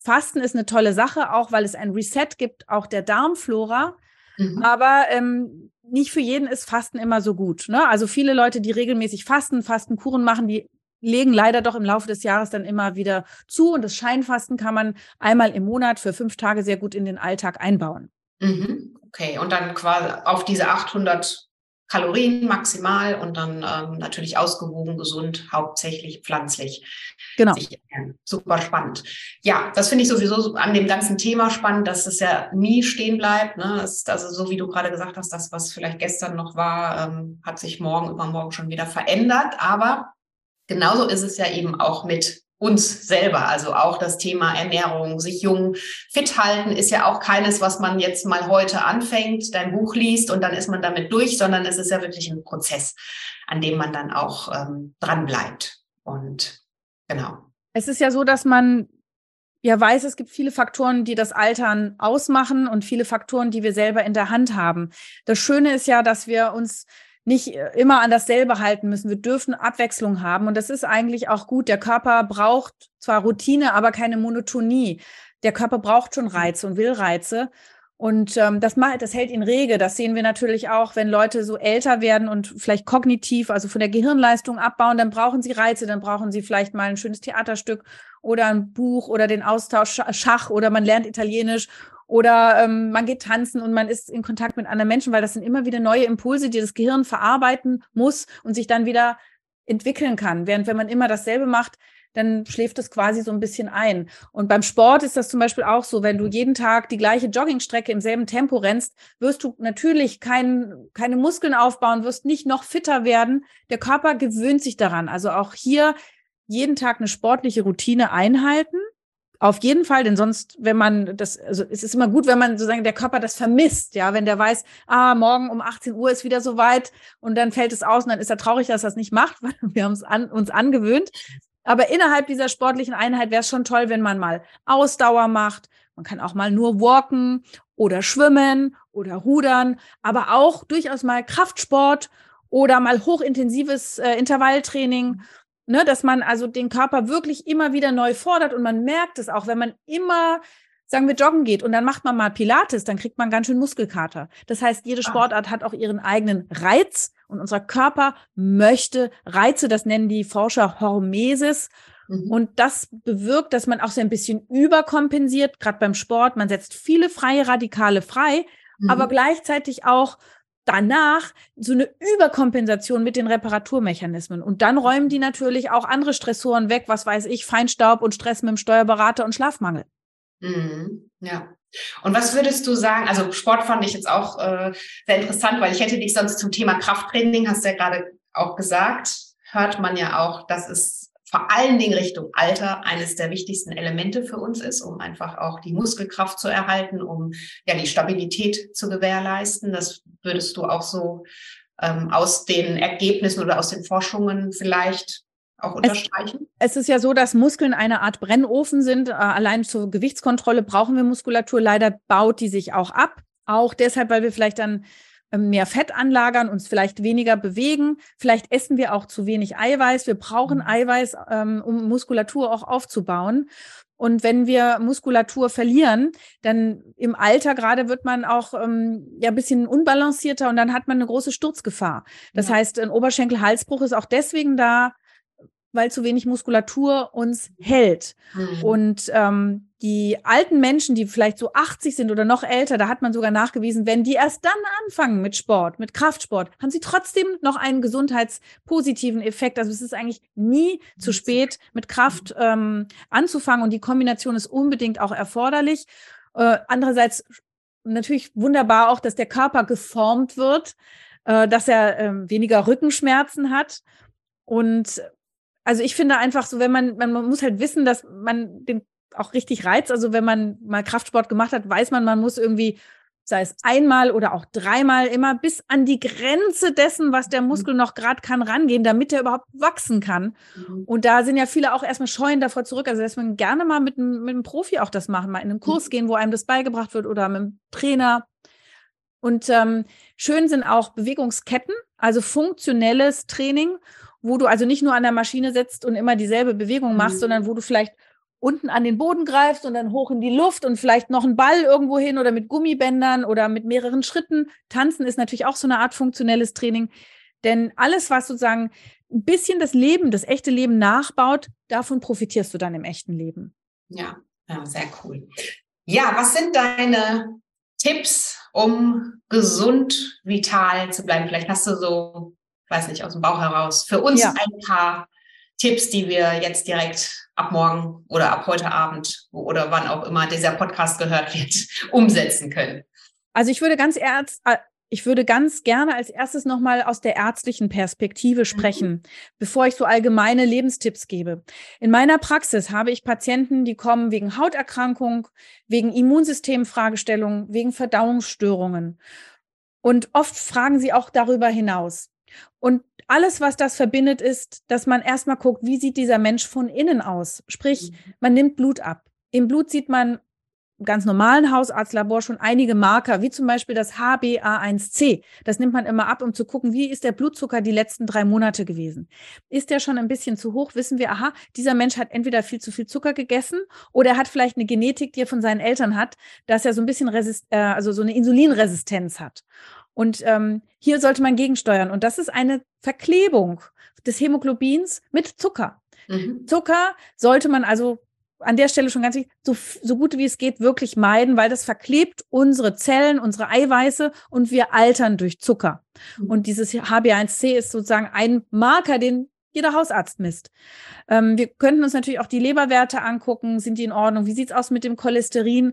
Fasten ist eine tolle Sache, auch weil es ein Reset gibt, auch der Darmflora. Mhm. Aber ähm, nicht für jeden ist Fasten immer so gut. Ne? Also viele Leute, die regelmäßig fasten, Fastenkuren machen, die legen leider doch im Laufe des Jahres dann immer wieder zu. Und das Scheinfasten kann man einmal im Monat für fünf Tage sehr gut in den Alltag einbauen. Mhm. Okay, und dann quasi auf diese 800 Kalorien maximal und dann ähm, natürlich ausgewogen, gesund, hauptsächlich pflanzlich. Genau. Super spannend. Ja, das finde ich sowieso an dem ganzen Thema spannend, dass es ja nie stehen bleibt. Ne? Ist also so, wie du gerade gesagt hast, das, was vielleicht gestern noch war, ähm, hat sich morgen, übermorgen schon wieder verändert. Aber genauso ist es ja eben auch mit uns selber. Also auch das Thema Ernährung, sich jung, fit halten ist ja auch keines, was man jetzt mal heute anfängt, dein Buch liest und dann ist man damit durch, sondern es ist ja wirklich ein Prozess, an dem man dann auch ähm, dran bleibt. Und genau. Es ist ja so, dass man ja weiß, es gibt viele Faktoren, die das Altern ausmachen und viele Faktoren, die wir selber in der Hand haben. Das Schöne ist ja, dass wir uns nicht äh, immer an dasselbe halten müssen. Wir dürfen Abwechslung haben. Und das ist eigentlich auch gut. Der Körper braucht zwar Routine, aber keine Monotonie. Der Körper braucht schon Reize und will Reize. Und ähm, das, macht, das hält ihn rege. Das sehen wir natürlich auch, wenn Leute so älter werden und vielleicht kognitiv, also von der Gehirnleistung abbauen, dann brauchen sie Reize, dann brauchen sie vielleicht mal ein schönes Theaterstück oder ein Buch oder den Austausch Schach oder man lernt Italienisch oder ähm, man geht tanzen und man ist in Kontakt mit anderen Menschen, weil das sind immer wieder neue Impulse, die das Gehirn verarbeiten muss und sich dann wieder entwickeln kann. Während wenn man immer dasselbe macht, dann schläft es quasi so ein bisschen ein. Und beim Sport ist das zum Beispiel auch so, wenn du jeden Tag die gleiche Joggingstrecke im selben Tempo rennst, wirst du natürlich kein, keine Muskeln aufbauen, wirst nicht noch fitter werden. Der Körper gewöhnt sich daran. Also auch hier jeden Tag eine sportliche Routine einhalten auf jeden Fall, denn sonst, wenn man das, also es ist immer gut, wenn man sozusagen der Körper das vermisst, ja, wenn der weiß, ah, morgen um 18 Uhr ist wieder soweit und dann fällt es aus und dann ist er traurig, dass er es nicht macht, weil wir haben es an, uns angewöhnt. Aber innerhalb dieser sportlichen Einheit wäre es schon toll, wenn man mal Ausdauer macht. Man kann auch mal nur walken oder schwimmen oder rudern, aber auch durchaus mal Kraftsport oder mal hochintensives äh, Intervalltraining Ne, dass man also den Körper wirklich immer wieder neu fordert und man merkt es auch, wenn man immer, sagen wir, joggen geht und dann macht man mal Pilates, dann kriegt man ganz schön Muskelkater. Das heißt, jede ah. Sportart hat auch ihren eigenen Reiz und unser Körper möchte Reize, das nennen die Forscher Hormesis. Mhm. Und das bewirkt, dass man auch so ein bisschen überkompensiert, gerade beim Sport. Man setzt viele freie Radikale frei, mhm. aber gleichzeitig auch danach so eine Überkompensation mit den Reparaturmechanismen. Und dann räumen die natürlich auch andere Stressoren weg, was weiß ich, Feinstaub und Stress mit dem Steuerberater und Schlafmangel. Mhm, ja. Und was würdest du sagen? Also Sport fand ich jetzt auch äh, sehr interessant, weil ich hätte dich sonst zum Thema Krafttraining, hast du ja gerade auch gesagt, hört man ja auch, dass es vor allen Dingen Richtung Alter eines der wichtigsten Elemente für uns ist, um einfach auch die Muskelkraft zu erhalten, um ja die Stabilität zu gewährleisten. Das würdest du auch so ähm, aus den Ergebnissen oder aus den Forschungen vielleicht auch unterstreichen? Es, es, ist ja so, dass Muskeln eine Art Brennofen sind. Äh, allein zur Gewichtskontrolle brauchen wir Muskulatur. Leider baut die sich auch ab. Auch deshalb, weil wir vielleicht dann mehr Fett anlagern, uns vielleicht weniger bewegen. Vielleicht essen wir auch zu wenig Eiweiß. Wir brauchen mhm. Eiweiß, ähm, um Muskulatur auch aufzubauen. Und wenn wir Muskulatur verlieren, dann im Alter gerade wird man auch ähm, ja ein bisschen unbalancierter und dann hat man eine große Sturzgefahr. Das ja. heißt, ein Oberschenkel-Halsbruch ist auch deswegen da, weil zu wenig Muskulatur uns hält. Mhm. Und ähm, die alten Menschen, die vielleicht so 80 sind oder noch älter, da hat man sogar nachgewiesen, wenn die erst dann anfangen mit Sport, mit Kraftsport, haben sie trotzdem noch einen gesundheitspositiven Effekt. Also es ist eigentlich nie zu spät, mit Kraft ähm, anzufangen und die Kombination ist unbedingt auch erforderlich. Äh, andererseits natürlich wunderbar auch, dass der Körper geformt wird, äh, dass er äh, weniger Rückenschmerzen hat. Und also ich finde einfach so, wenn man, man, muss halt wissen, dass man den auch richtig reizt. Also wenn man mal Kraftsport gemacht hat, weiß man, man muss irgendwie, sei es einmal oder auch dreimal immer bis an die Grenze dessen, was der mhm. Muskel noch gerade kann, rangehen, damit er überhaupt wachsen kann. Mhm. Und da sind ja viele auch erstmal scheuen davor zurück. Also dass man gerne mal mit, mit einem Profi auch das machen, mal in einen Kurs mhm. gehen, wo einem das beigebracht wird oder mit einem Trainer. Und ähm, schön sind auch Bewegungsketten, also funktionelles Training wo du also nicht nur an der Maschine sitzt und immer dieselbe Bewegung machst, mhm. sondern wo du vielleicht unten an den Boden greifst und dann hoch in die Luft und vielleicht noch einen Ball irgendwo hin oder mit Gummibändern oder mit mehreren Schritten. Tanzen ist natürlich auch so eine Art funktionelles Training. Denn alles, was sozusagen ein bisschen das Leben, das echte Leben nachbaut, davon profitierst du dann im echten Leben. Ja, ja sehr cool. Ja, was sind deine Tipps, um gesund, vital zu bleiben? Vielleicht hast du so weiß nicht, aus dem Bauch heraus, für uns ja. ein paar Tipps, die wir jetzt direkt ab morgen oder ab heute Abend oder wann auch immer dieser Podcast gehört wird, umsetzen können? Also ich würde ganz ernst, äh, ich würde ganz gerne als erstes nochmal aus der ärztlichen Perspektive mhm. sprechen, mhm. bevor ich so allgemeine Lebenstipps gebe. In meiner Praxis habe ich Patienten, die kommen wegen Hauterkrankung, wegen Immunsystemfragestellungen, wegen Verdauungsstörungen. Und oft fragen sie auch darüber hinaus. Und alles, was das verbindet, ist, dass man erstmal guckt, wie sieht dieser Mensch von innen aus? Sprich, mhm. man nimmt Blut ab. Im Blut sieht man ganz normalen Hausarztlabor schon einige Marker, wie zum Beispiel das HbA1c. Das nimmt man immer ab, um zu gucken, wie ist der Blutzucker die letzten drei Monate gewesen. Ist der schon ein bisschen zu hoch, wissen wir, aha, dieser Mensch hat entweder viel zu viel Zucker gegessen oder er hat vielleicht eine Genetik, die er von seinen Eltern hat, dass er so ein bisschen Resist äh, also so eine Insulinresistenz hat. Und ähm, hier sollte man gegensteuern. Und das ist eine Verklebung des Hämoglobins mit Zucker. Mhm. Zucker sollte man also an der Stelle schon ganz wichtig, so, so gut wie es geht wirklich meiden, weil das verklebt unsere Zellen, unsere Eiweiße und wir altern durch Zucker. Mhm. Und dieses HbA1c ist sozusagen ein Marker, den jeder Hausarzt misst. Ähm, wir könnten uns natürlich auch die Leberwerte angucken. Sind die in Ordnung? Wie sieht's aus mit dem Cholesterin?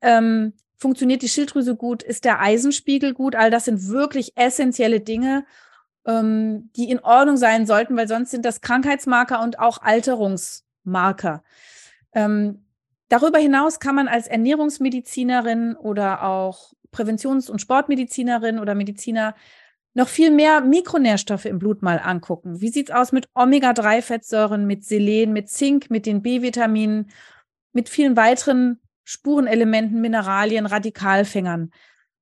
Ähm, funktioniert die Schilddrüse gut? Ist der Eisenspiegel gut? All das sind wirklich essentielle Dinge, ähm, die in Ordnung sein sollten, weil sonst sind das Krankheitsmarker und auch Alterungsmarker. Ähm, darüber hinaus kann man als Ernährungsmedizinerin oder auch Präventions- und Sportmedizinerin oder Mediziner noch viel mehr Mikronährstoffe im Blut mal angucken. Wie sieht's aus mit Omega-3-Fettsäuren, mit Selen, mit Zink, mit den B-Vitaminen, mit vielen weiteren Spurenelementen, Mineralien, Radikalfängern?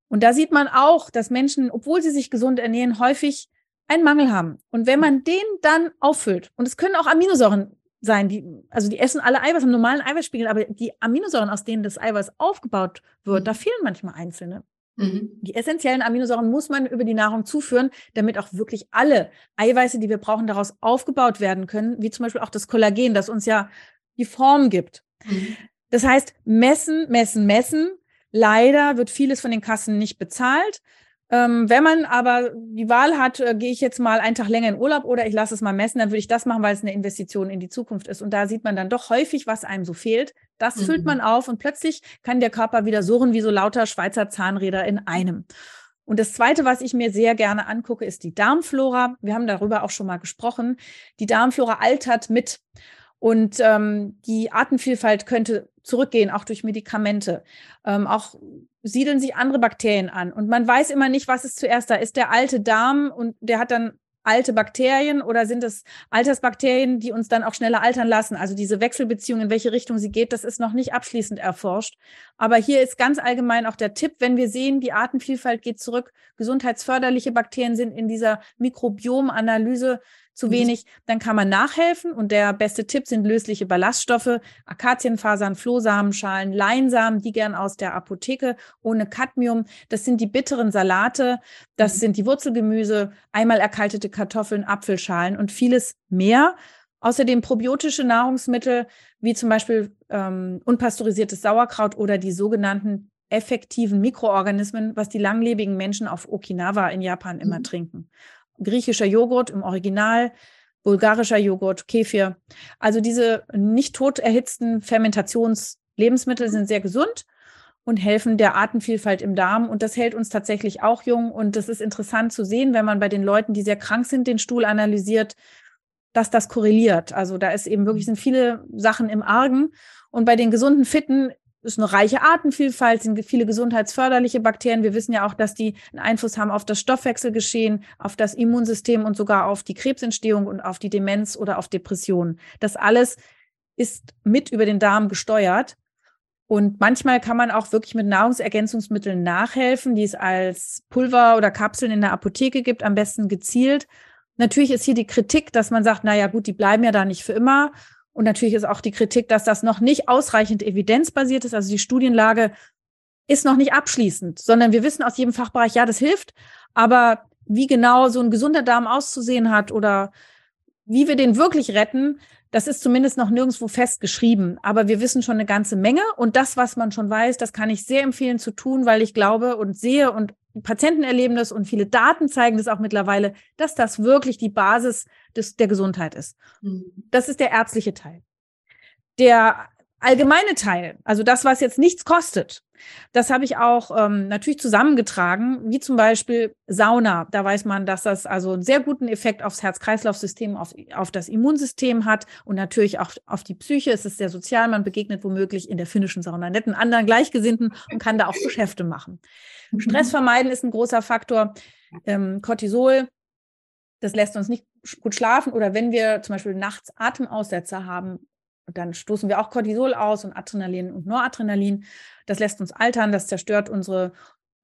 Und da sieht man auch, dass Menschen, obwohl sie sich gesund ernähren, häufig einen Mangel haben. Und wenn man den dann auffüllt, und es können auch Aminosäuren sein. Die, also die essen alle Eiweiß, haben normalen Eiweißspiegel, aber die Aminosäuren, aus denen das Eiweiß aufgebaut wird, mhm. da fehlen manchmal einzelne. Mhm. Die essentiellen Aminosäuren muss man über die Nahrung zuführen, damit auch wirklich alle Eiweiße, die wir brauchen, daraus aufgebaut werden können, wie zum Beispiel auch das Kollagen, das uns ja die Form gibt. Mhm. Das heißt, messen, messen, messen. Leider wird vieles von den Kassen nicht bezahlt. Ähm, wenn man aber die Wahl hat, äh, gehe ich jetzt mal einen Tag länger in Urlaub oder ich lasse es mal messen, dann würde ich das machen, weil es eine Investition in die Zukunft ist. Und da sieht man dann doch häufig, was einem so fehlt. Das mhm. füllt man auf und plötzlich kann der Körper wieder surren wie so lauter Schweizer Zahnräder in einem. Und das Zweite, was ich mir sehr gerne angucke, ist die Darmflora. Wir haben darüber auch schon mal gesprochen. Die Darmflora altert mit. Und ähm, die Artenvielfalt könnte zurückgehen, auch durch Medikamente. Ähm, auch siedeln sich andere Bakterien an. Und man weiß immer nicht, was ist zuerst da. Ist der alte Darm und der hat dann alte Bakterien oder sind es Altersbakterien, die uns dann auch schneller altern lassen? Also diese Wechselbeziehung, in welche Richtung sie geht, das ist noch nicht abschließend erforscht. Aber hier ist ganz allgemein auch der Tipp, wenn wir sehen, die Artenvielfalt geht zurück, gesundheitsförderliche Bakterien sind in dieser Mikrobiomanalyse zu mhm. wenig, dann kann man nachhelfen. Und der beste Tipp sind lösliche Ballaststoffe, Akazienfasern, Flohsamenschalen, Leinsamen, die gern aus der Apotheke ohne Cadmium. Das sind die bitteren Salate, das mhm. sind die Wurzelgemüse, einmal erkaltete Kartoffeln, Apfelschalen und vieles mehr. Außerdem probiotische Nahrungsmittel, wie zum Beispiel ähm, unpasteurisiertes Sauerkraut oder die sogenannten effektiven Mikroorganismen, was die langlebigen Menschen auf Okinawa in Japan immer mhm. trinken griechischer Joghurt im Original, bulgarischer Joghurt, Kefir. Also diese nicht tot erhitzten Fermentationslebensmittel sind sehr gesund und helfen der Artenvielfalt im Darm. Und das hält uns tatsächlich auch jung. Und das ist interessant zu sehen, wenn man bei den Leuten, die sehr krank sind, den Stuhl analysiert, dass das korreliert. Also da ist eben wirklich sind viele Sachen im Argen. Und bei den gesunden Fitten ist eine reiche Artenvielfalt, sind viele gesundheitsförderliche Bakterien. Wir wissen ja auch, dass die einen Einfluss haben auf das Stoffwechselgeschehen, auf das Immunsystem und sogar auf die Krebsentstehung und auf die Demenz oder auf Depressionen. Das alles ist mit über den Darm gesteuert. Und manchmal kann man auch wirklich mit Nahrungsergänzungsmitteln nachhelfen, die es als Pulver oder Kapseln in der Apotheke gibt, am besten gezielt. Natürlich ist hier die Kritik, dass man sagt, na ja, gut, die bleiben ja da nicht für immer und natürlich ist auch die Kritik, dass das noch nicht ausreichend evidenzbasiert ist. Also die Studienlage ist noch nicht abschließend, sondern wir wissen aus jedem Fachbereich, ja, das hilft. Aber wie genau so ein gesunder Darm auszusehen hat oder wie wir den wirklich retten, das ist zumindest noch nirgendwo festgeschrieben. Aber wir wissen schon eine ganze Menge. Und das, was man schon weiß, das kann ich sehr empfehlen zu tun, weil ich glaube und sehe und Patienten erleben das und viele Daten zeigen das auch mittlerweile, dass das wirklich die Basis des, der Gesundheit ist. Mhm. Das ist der ärztliche Teil. Der allgemeine Teil, also das, was jetzt nichts kostet, das habe ich auch ähm, natürlich zusammengetragen, wie zum Beispiel Sauna. Da weiß man, dass das also einen sehr guten Effekt aufs Herz-Kreislauf-System, auf, auf das Immunsystem hat und natürlich auch auf die Psyche. Es ist sehr sozial. Man begegnet womöglich in der finnischen Sauna netten anderen Gleichgesinnten und kann da auch Geschäfte machen. Stress vermeiden ist ein großer Faktor. Ähm, Cortisol, das lässt uns nicht gut schlafen. Oder wenn wir zum Beispiel nachts Atemaussetzer haben, dann stoßen wir auch Cortisol aus und Adrenalin und Noradrenalin. Das lässt uns altern, das zerstört unsere,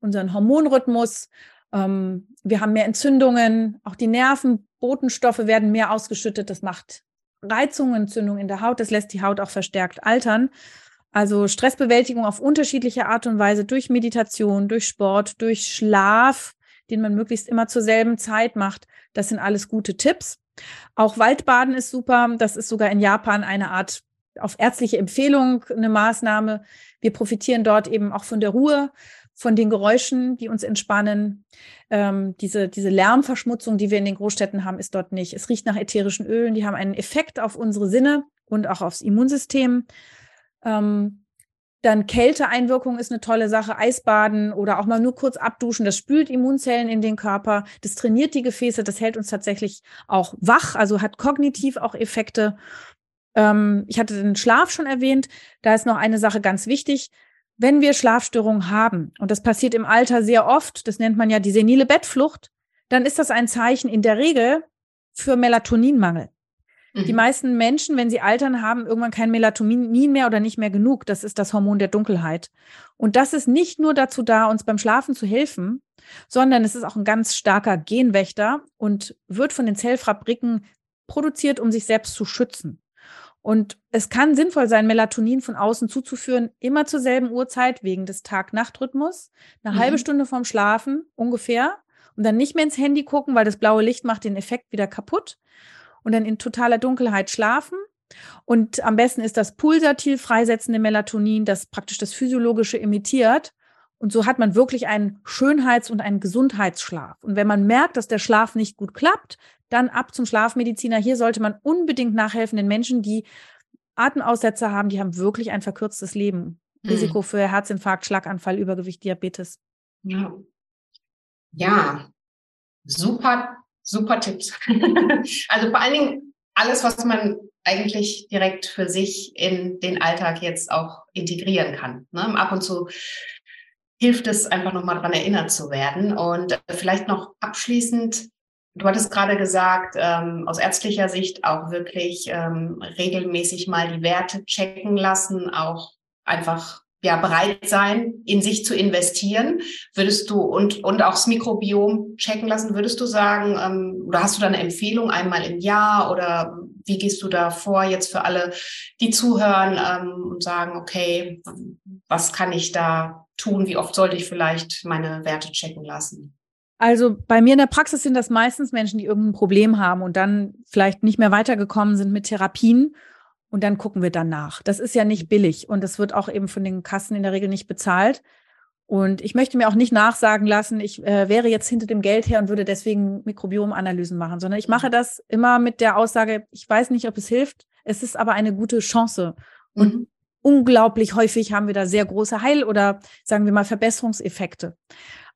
unseren Hormonrhythmus. Ähm, wir haben mehr Entzündungen, auch die Nervenbotenstoffe werden mehr ausgeschüttet. Das macht Reizungen, Entzündungen in der Haut. Das lässt die Haut auch verstärkt altern. Also Stressbewältigung auf unterschiedliche Art und Weise durch Meditation, durch Sport, durch Schlaf, den man möglichst immer zur selben Zeit macht. Das sind alles gute Tipps. Auch Waldbaden ist super. Das ist sogar in Japan eine Art auf ärztliche Empfehlung eine Maßnahme. Wir profitieren dort eben auch von der Ruhe, von den Geräuschen, die uns entspannen. Ähm, diese, diese Lärmverschmutzung, die wir in den Großstädten haben, ist dort nicht. Es riecht nach ätherischen Ölen, die haben einen Effekt auf unsere Sinne und auch aufs Immunsystem. Ähm, dann Kälteeinwirkung ist eine tolle Sache, Eisbaden oder auch mal nur kurz abduschen, das spült Immunzellen in den Körper, das trainiert die Gefäße, das hält uns tatsächlich auch wach, also hat kognitiv auch Effekte. Ähm, ich hatte den Schlaf schon erwähnt, da ist noch eine Sache ganz wichtig. Wenn wir Schlafstörungen haben, und das passiert im Alter sehr oft, das nennt man ja die senile Bettflucht, dann ist das ein Zeichen in der Regel für Melatoninmangel. Die mhm. meisten Menschen, wenn sie altern, haben irgendwann kein Melatonin mehr oder nicht mehr genug. Das ist das Hormon der Dunkelheit. Und das ist nicht nur dazu da, uns beim Schlafen zu helfen, sondern es ist auch ein ganz starker Genwächter und wird von den Zellfabriken produziert, um sich selbst zu schützen. Und es kann sinnvoll sein, Melatonin von außen zuzuführen, immer zur selben Uhrzeit wegen des Tag-Nacht-Rhythmus, eine mhm. halbe Stunde vorm Schlafen ungefähr und dann nicht mehr ins Handy gucken, weil das blaue Licht macht den Effekt wieder kaputt und dann in totaler Dunkelheit schlafen. Und am besten ist das pulsatil freisetzende Melatonin, das praktisch das Physiologische imitiert. Und so hat man wirklich einen Schönheits- und einen Gesundheitsschlaf. Und wenn man merkt, dass der Schlaf nicht gut klappt, dann ab zum Schlafmediziner. Hier sollte man unbedingt nachhelfen den Menschen, die Atemaussetzer haben, die haben wirklich ein verkürztes Leben. Mhm. Risiko für Herzinfarkt, Schlaganfall, Übergewicht, Diabetes. Ja. ja, super super Tipps. also vor allen Dingen alles, was man eigentlich direkt für sich in den Alltag jetzt auch integrieren kann. Ne? Ab und zu hilft es einfach nochmal daran erinnert zu werden. Und vielleicht noch abschließend, du hattest gerade gesagt, ähm, aus ärztlicher Sicht auch wirklich ähm, regelmäßig mal die Werte checken lassen, auch einfach ja, bereit sein, in sich zu investieren? Würdest du und, und auch das Mikrobiom checken lassen, würdest du sagen, ähm, oder hast du da eine Empfehlung einmal im Jahr oder wie gehst du da vor jetzt für alle, die zuhören ähm, und sagen, okay, was kann ich da tun? Wie oft sollte ich vielleicht meine Werte checken lassen? Also bei mir in der Praxis sind das meistens Menschen, die irgendein Problem haben und dann vielleicht nicht mehr weitergekommen sind mit Therapien und dann gucken wir danach. Das ist ja nicht billig und das wird auch eben von den Kassen in der Regel nicht bezahlt. Und ich möchte mir auch nicht nachsagen lassen, ich äh, wäre jetzt hinter dem Geld her und würde deswegen Mikrobiomanalysen machen, sondern ich mache mhm. das immer mit der Aussage, ich weiß nicht, ob es hilft, es ist aber eine gute Chance. Und mhm. unglaublich häufig haben wir da sehr große Heil- oder sagen wir mal Verbesserungseffekte.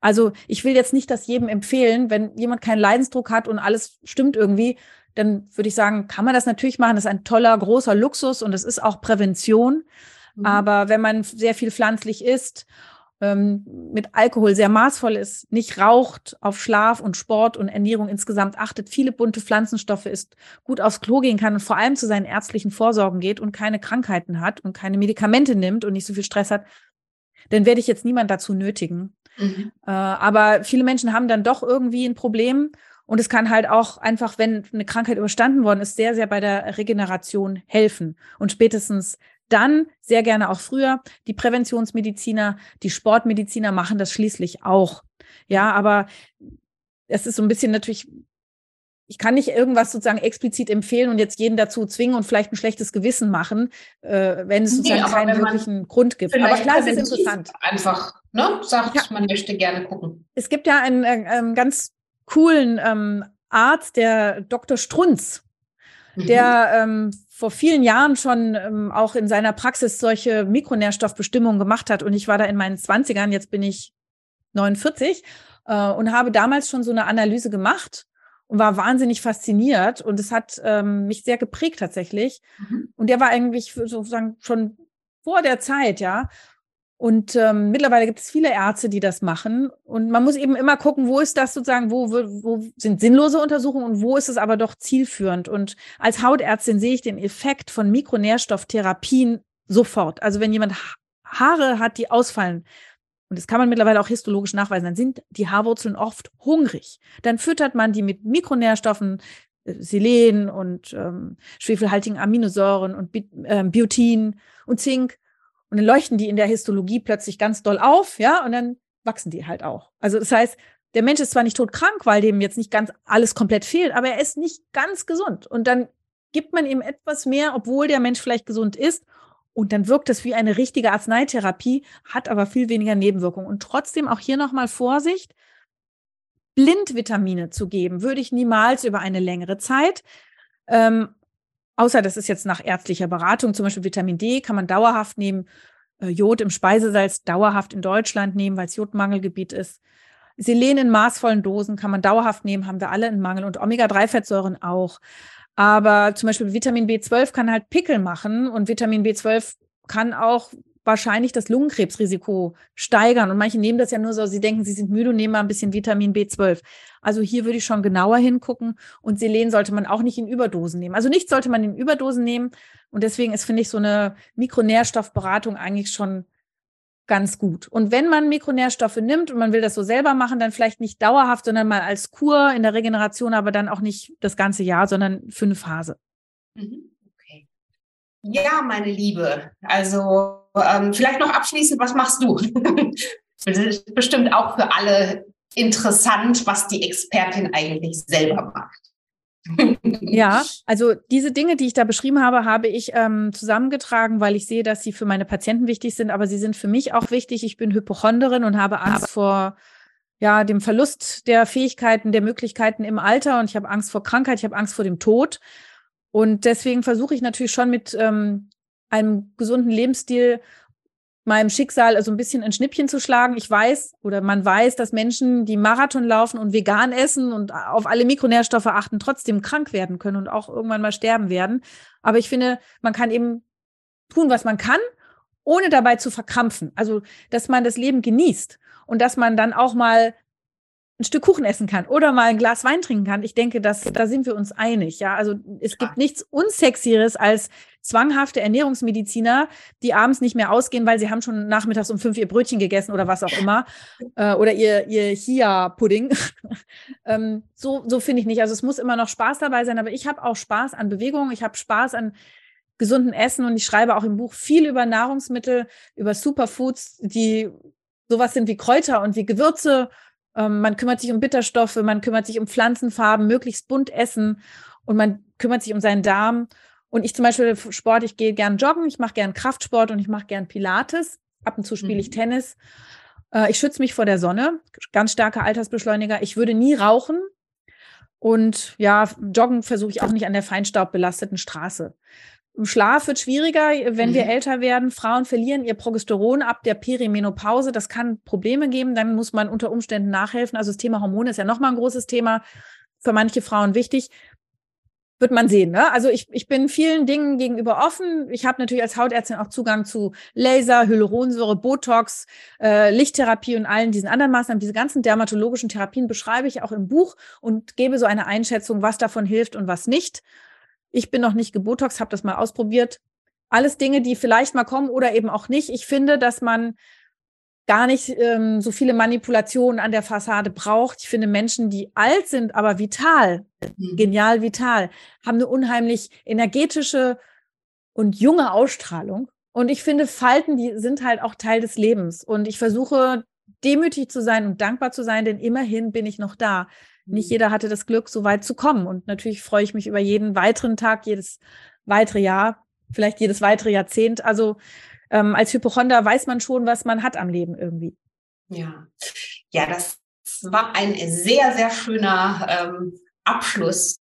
Also ich will jetzt nicht das jedem empfehlen, wenn jemand keinen Leidensdruck hat und alles stimmt irgendwie, dann würde ich sagen, kann man das natürlich machen. Das ist ein toller, großer Luxus und es ist auch Prävention. Mhm. Aber wenn man sehr viel pflanzlich isst, ähm, mit Alkohol sehr maßvoll ist, nicht raucht, auf Schlaf und Sport und Ernährung insgesamt achtet, viele bunte Pflanzenstoffe isst, gut aufs Klo gehen kann und vor allem zu seinen ärztlichen Vorsorgen geht und keine Krankheiten hat und keine Medikamente nimmt und nicht so viel Stress hat, dann werde ich jetzt niemand dazu nötigen. Mhm. Äh, aber viele Menschen haben dann doch irgendwie ein Problem und es kann halt auch einfach, wenn eine Krankheit überstanden worden ist, sehr, sehr bei der Regeneration helfen. Und spätestens dann, sehr gerne auch früher, die Präventionsmediziner, die Sportmediziner machen das schließlich auch. Ja, aber es ist so ein bisschen natürlich, ich kann nicht irgendwas sozusagen explizit empfehlen und jetzt jeden dazu zwingen und vielleicht ein schlechtes Gewissen machen, äh, wenn es sozusagen nee, keinen wirklichen Grund gibt. Aber klar, es ist interessant. Einfach, ne, sagt, ja. man möchte gerne gucken. Es gibt ja einen, äh, einen ganz coolen ähm, Arzt, der Dr. Strunz. mhm. der ähm, vor vielen Jahren schon ähm, auch in seiner Praxis solche Mikronährstoffbestimmungen gemacht hat. Und ich war da in meinen Zwanzigern, jetzt bin ich 49 äh, und habe damals schon so eine Analyse gemacht und war wahnsinnig fasziniert. Und es hat ähm, mich sehr geprägt tatsächlich. Mhm. Und der war eigentlich sozusagen schon vor der Zeit, ja. Und ähm, mittlerweile gibt es viele Ärzte, die das machen. Und man muss eben immer gucken, wo ist das sozusagen, wo, wo, sind sinnlose Untersuchungen und wo ist es aber doch zielführend. Und als Hautärztin sehe ich den Effekt von Mikronährstofftherapien sofort. Also wenn jemand Haare hat, die ausfallen, und das kann man mittlerweile auch histologisch nachweisen, dann sind die Haarwurzeln oft hungrig. Dann füttert man die mit Mikronährstoffen, äh, Selen und ähm, schwefelhaltigen Aminosäuren und äh, Biotin und Zink und dann leuchten die in der Histologie plötzlich ganz doll auf, ja, und dann wachsen die halt auch. Also das heißt, der Mensch ist zwar nicht todkrank, weil dem jetzt nicht ganz alles komplett fehlt, aber er ist nicht ganz gesund. Und dann gibt man ihm etwas mehr, obwohl der Mensch vielleicht gesund ist. Und dann wirkt es wie eine richtige Arzneitherapie, hat aber viel weniger Nebenwirkungen. Und trotzdem auch hier nochmal Vorsicht. Blindvitamine zu geben, würde ich niemals über eine längere Zeit. Ähm, außer das ist jetzt nach ärztlicher Beratung, zum Beispiel Vitamin D kann man dauerhaft nehmen, äh, Jod im Speisesalz dauerhaft in Deutschland nehmen, weil es Jodmangelgebiet ist. Selen in maßvollen Dosen kann man dauerhaft nehmen, haben wir alle einen Mangel und Omega-3-Fettsäuren auch. Aber zum Beispiel Vitamin B12 kann halt Pickel machen und Vitamin B12 kann auch wahrscheinlich das Lungenkrebsrisiko steigern. Und manche nehmen das ja nur so, sie denken, sie sind müde und nehmen mal ein bisschen Vitamin B12. Also hier würde ich schon genauer hingucken. Und Selen sollte man auch nicht in Überdosen nehmen. Also nichts sollte man in Überdosen nehmen. Und deswegen ist, finde ich, so eine Mikronährstoffberatung eigentlich schon ganz gut. Und wenn man Mikronährstoffe nimmt und man will das so selber machen, dann vielleicht nicht dauerhaft, sondern mal als Kur in der Regeneration, aber dann auch nicht das ganze Jahr, sondern für eine Phase. Mhm. Okay. Ja, meine Liebe. Also ähm, vielleicht noch abschließend, was machst du? das ist bestimmt auch für alle interessant, was die Expertin eigentlich selber macht. ja, also diese Dinge, die ich da beschrieben habe, habe ich ähm, zusammengetragen, weil ich sehe, dass sie für meine Patienten wichtig sind, aber sie sind für mich auch wichtig. Ich bin Hypochonderin und habe Angst vor ja, dem Verlust der Fähigkeiten, der Möglichkeiten im Alter und ich habe Angst vor Krankheit, ich habe Angst vor dem Tod. Und deswegen versuche ich natürlich schon mit ähm, einem gesunden Lebensstil meinem Schicksal also ein bisschen ein Schnippchen zu schlagen. Ich weiß oder man weiß, dass Menschen, die Marathon laufen und vegan essen und auf alle Mikronährstoffe achten, trotzdem krank werden können und auch irgendwann mal sterben werden. Aber ich finde, man kann eben tun, was man kann, ohne dabei zu verkrampfen. Also, dass man das Leben genießt und dass man dann auch mal ein Stück Kuchen essen kann oder mal ein Glas Wein trinken kann. Ich denke, dass da sind wir uns einig. Ja, also es gibt nichts unsexieres als zwanghafte Ernährungsmediziner, die abends nicht mehr ausgehen, weil sie haben schon nachmittags um fünf ihr Brötchen gegessen oder was auch immer äh, oder ihr ihr Chia-Pudding. ähm, so so finde ich nicht. Also es muss immer noch Spaß dabei sein, aber ich habe auch Spaß an Bewegung. Ich habe Spaß an gesunden Essen und ich schreibe auch im Buch viel über Nahrungsmittel, über Superfoods, die sowas sind wie Kräuter und wie Gewürze ähm, man kümmert sich um Bitterstoffe, man kümmert sich um Pflanzenfarben, möglichst bunt essen und man kümmert sich um seinen Darm. Und ich zum Beispiel Sport, ich gehe gern joggen, ich mache gern Kraftsport und ich mache gern Pilates. Ab und zu spiele ich mhm. Tennis. Äh, ich schütze mich vor der Sonne, ganz starker Altersbeschleuniger. Ich würde nie rauchen. Und ja, joggen versuche ich auch nicht an der feinstaubbelasteten Straße. Schlaf wird schwieriger, wenn mhm. wir älter werden. Frauen verlieren ihr Progesteron ab der Perimenopause. Das kann Probleme geben. Dann muss man unter Umständen nachhelfen. Also das Thema Hormone ist ja nochmal ein großes Thema. Für manche Frauen wichtig. Wird man sehen. Ne? Also ich, ich bin vielen Dingen gegenüber offen. Ich habe natürlich als Hautärztin auch Zugang zu Laser, Hyaluronsäure, Botox, äh, Lichttherapie und allen diesen anderen Maßnahmen. Diese ganzen dermatologischen Therapien beschreibe ich auch im Buch und gebe so eine Einschätzung, was davon hilft und was nicht. Ich bin noch nicht gebotox, habe das mal ausprobiert. Alles Dinge, die vielleicht mal kommen oder eben auch nicht. Ich finde, dass man gar nicht ähm, so viele Manipulationen an der Fassade braucht. Ich finde Menschen, die alt sind, aber vital, mhm. genial vital, haben eine unheimlich energetische und junge Ausstrahlung. Und ich finde, Falten, die sind halt auch Teil des Lebens. Und ich versuche demütig zu sein und dankbar zu sein, denn immerhin bin ich noch da. Nicht mhm. jeder hatte das Glück, so weit zu kommen. Und natürlich freue ich mich über jeden weiteren Tag, jedes weitere Jahr, vielleicht jedes weitere Jahrzehnt. Also ähm, als Hypochonder weiß man schon, was man hat am Leben irgendwie. Ja, ja, das war ein sehr, sehr schöner ähm, Abschluss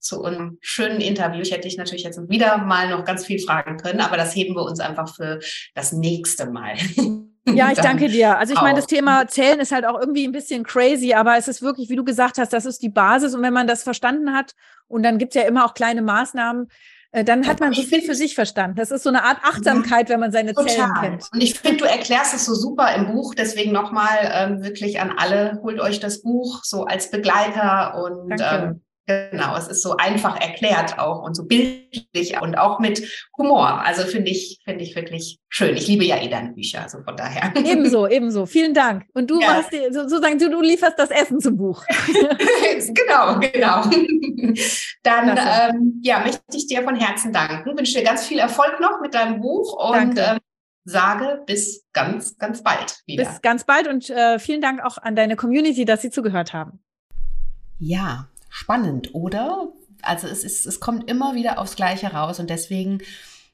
zu unserem schönen Interview. Ich hätte dich natürlich jetzt wieder mal noch ganz viel fragen können, aber das heben wir uns einfach für das nächste Mal. Ja, ich danke dir. Also ich meine, das Thema Zählen ist halt auch irgendwie ein bisschen crazy, aber es ist wirklich, wie du gesagt hast, das ist die Basis. Und wenn man das verstanden hat, und dann gibt es ja immer auch kleine Maßnahmen, äh, dann hat man so viel für sich verstanden. Das ist so eine Art Achtsamkeit, wenn man seine Total. Zellen kennt. Und ich finde, du erklärst es so super im Buch. Deswegen nochmal ähm, wirklich an alle, holt euch das Buch so als Begleiter und ähm, Genau, es ist so einfach erklärt auch und so bildlich und auch mit Humor. Also finde ich, finde ich wirklich schön. Ich liebe ja eh deine Bücher, also von daher. Ebenso, ebenso. Vielen Dank. Und du ja. machst die, sozusagen, du, du lieferst das Essen zum Buch. genau, genau. Dann ähm, ja, möchte ich dir von Herzen danken. Wünsche dir ganz viel Erfolg noch mit deinem Buch und ähm, sage bis ganz, ganz bald wieder. Bis ganz bald und äh, vielen Dank auch an deine Community, dass sie zugehört haben. Ja, spannend, oder? Also es ist, es kommt immer wieder aufs Gleiche raus und deswegen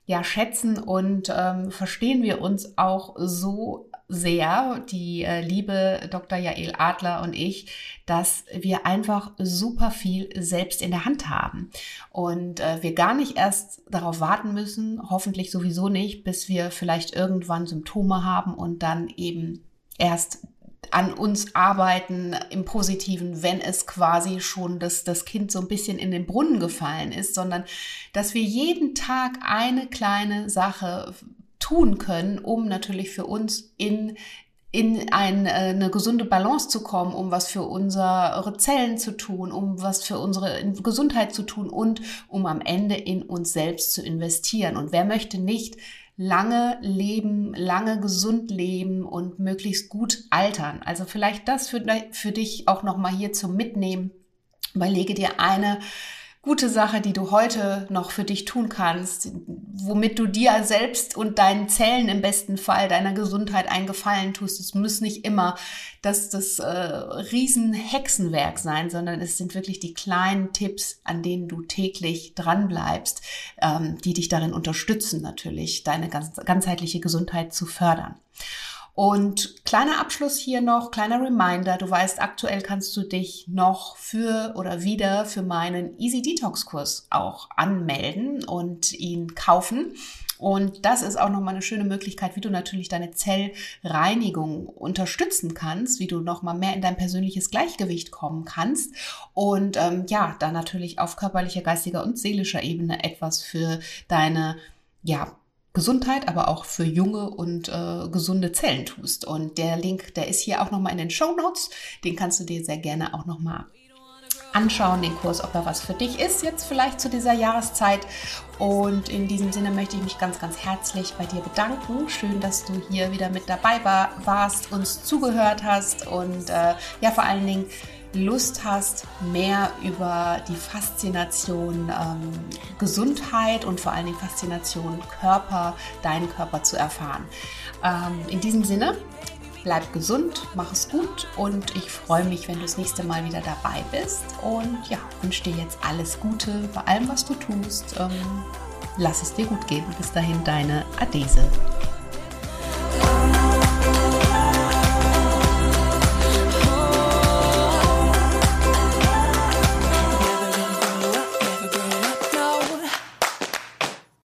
ja schätzen und ähm, verstehen wir uns auch so sehr, die äh, liebe Dr. Jael Adler und ich, dass wir einfach super viel selbst in der Hand haben und äh, wir gar nicht erst darauf warten müssen, hoffentlich sowieso nicht, bis wir vielleicht irgendwann Symptome haben und dann eben erst an uns arbeiten im Positiven, wenn es quasi schon das, das Kind so ein bisschen in den Brunnen gefallen ist, sondern dass wir jeden Tag eine kleine Sache tun können, um natürlich für uns in in äh, eine gesunde Balance zu kommen, um was für unsere Zellen zu tun, um was für unsere Gesundheit zu tun und um am Ende in uns selbst zu investieren. Und wer möchte nicht lange leben, lange gesund leben und möglichst gut altern. Also vielleicht das für, für dich auch nochmal hier zum Mitnehmen. Überlege dir eine gute Sache, die du heute noch für dich tun kannst, womit du dir selbst und deinen Zellen im besten Fall, deiner Gesundheit einen Gefallen tust. Es muss nicht immer das, das äh, Riesenhexenwerk sein, sondern es sind wirklich die kleinen Tipps, an denen du täglich dranbleibst, ähm, die dich darin unterstützen, natürlich deine ganz, ganzheitliche Gesundheit zu fördern. Und kleiner Abschluss hier noch, kleiner Reminder, du weißt, aktuell kannst du dich noch für oder wieder für meinen Easy Detox Kurs auch anmelden und ihn kaufen. Und das ist auch nochmal eine schöne Möglichkeit, wie du natürlich deine Zellreinigung unterstützen kannst, wie du nochmal mehr in dein persönliches Gleichgewicht kommen kannst und ähm, ja, da natürlich auf körperlicher, geistiger und seelischer Ebene etwas für deine ja, Gesundheit, aber auch für junge und äh, gesunde Zellen tust. Und der Link, der ist hier auch nochmal in den Show Notes. Den kannst du dir sehr gerne auch nochmal anschauen, den Kurs, ob er was für dich ist, jetzt vielleicht zu dieser Jahreszeit. Und in diesem Sinne möchte ich mich ganz, ganz herzlich bei dir bedanken. Schön, dass du hier wieder mit dabei war, warst, uns zugehört hast und äh, ja, vor allen Dingen Lust hast, mehr über die Faszination ähm, Gesundheit und vor allen Dingen Faszination Körper, deinen Körper zu erfahren. Ähm, in diesem Sinne, bleib gesund, mach es gut und ich freue mich, wenn du das nächste Mal wieder dabei bist. Und ja, wünsche dir jetzt alles Gute bei allem, was du tust. Ähm, lass es dir gut gehen. Bis dahin, deine Adese.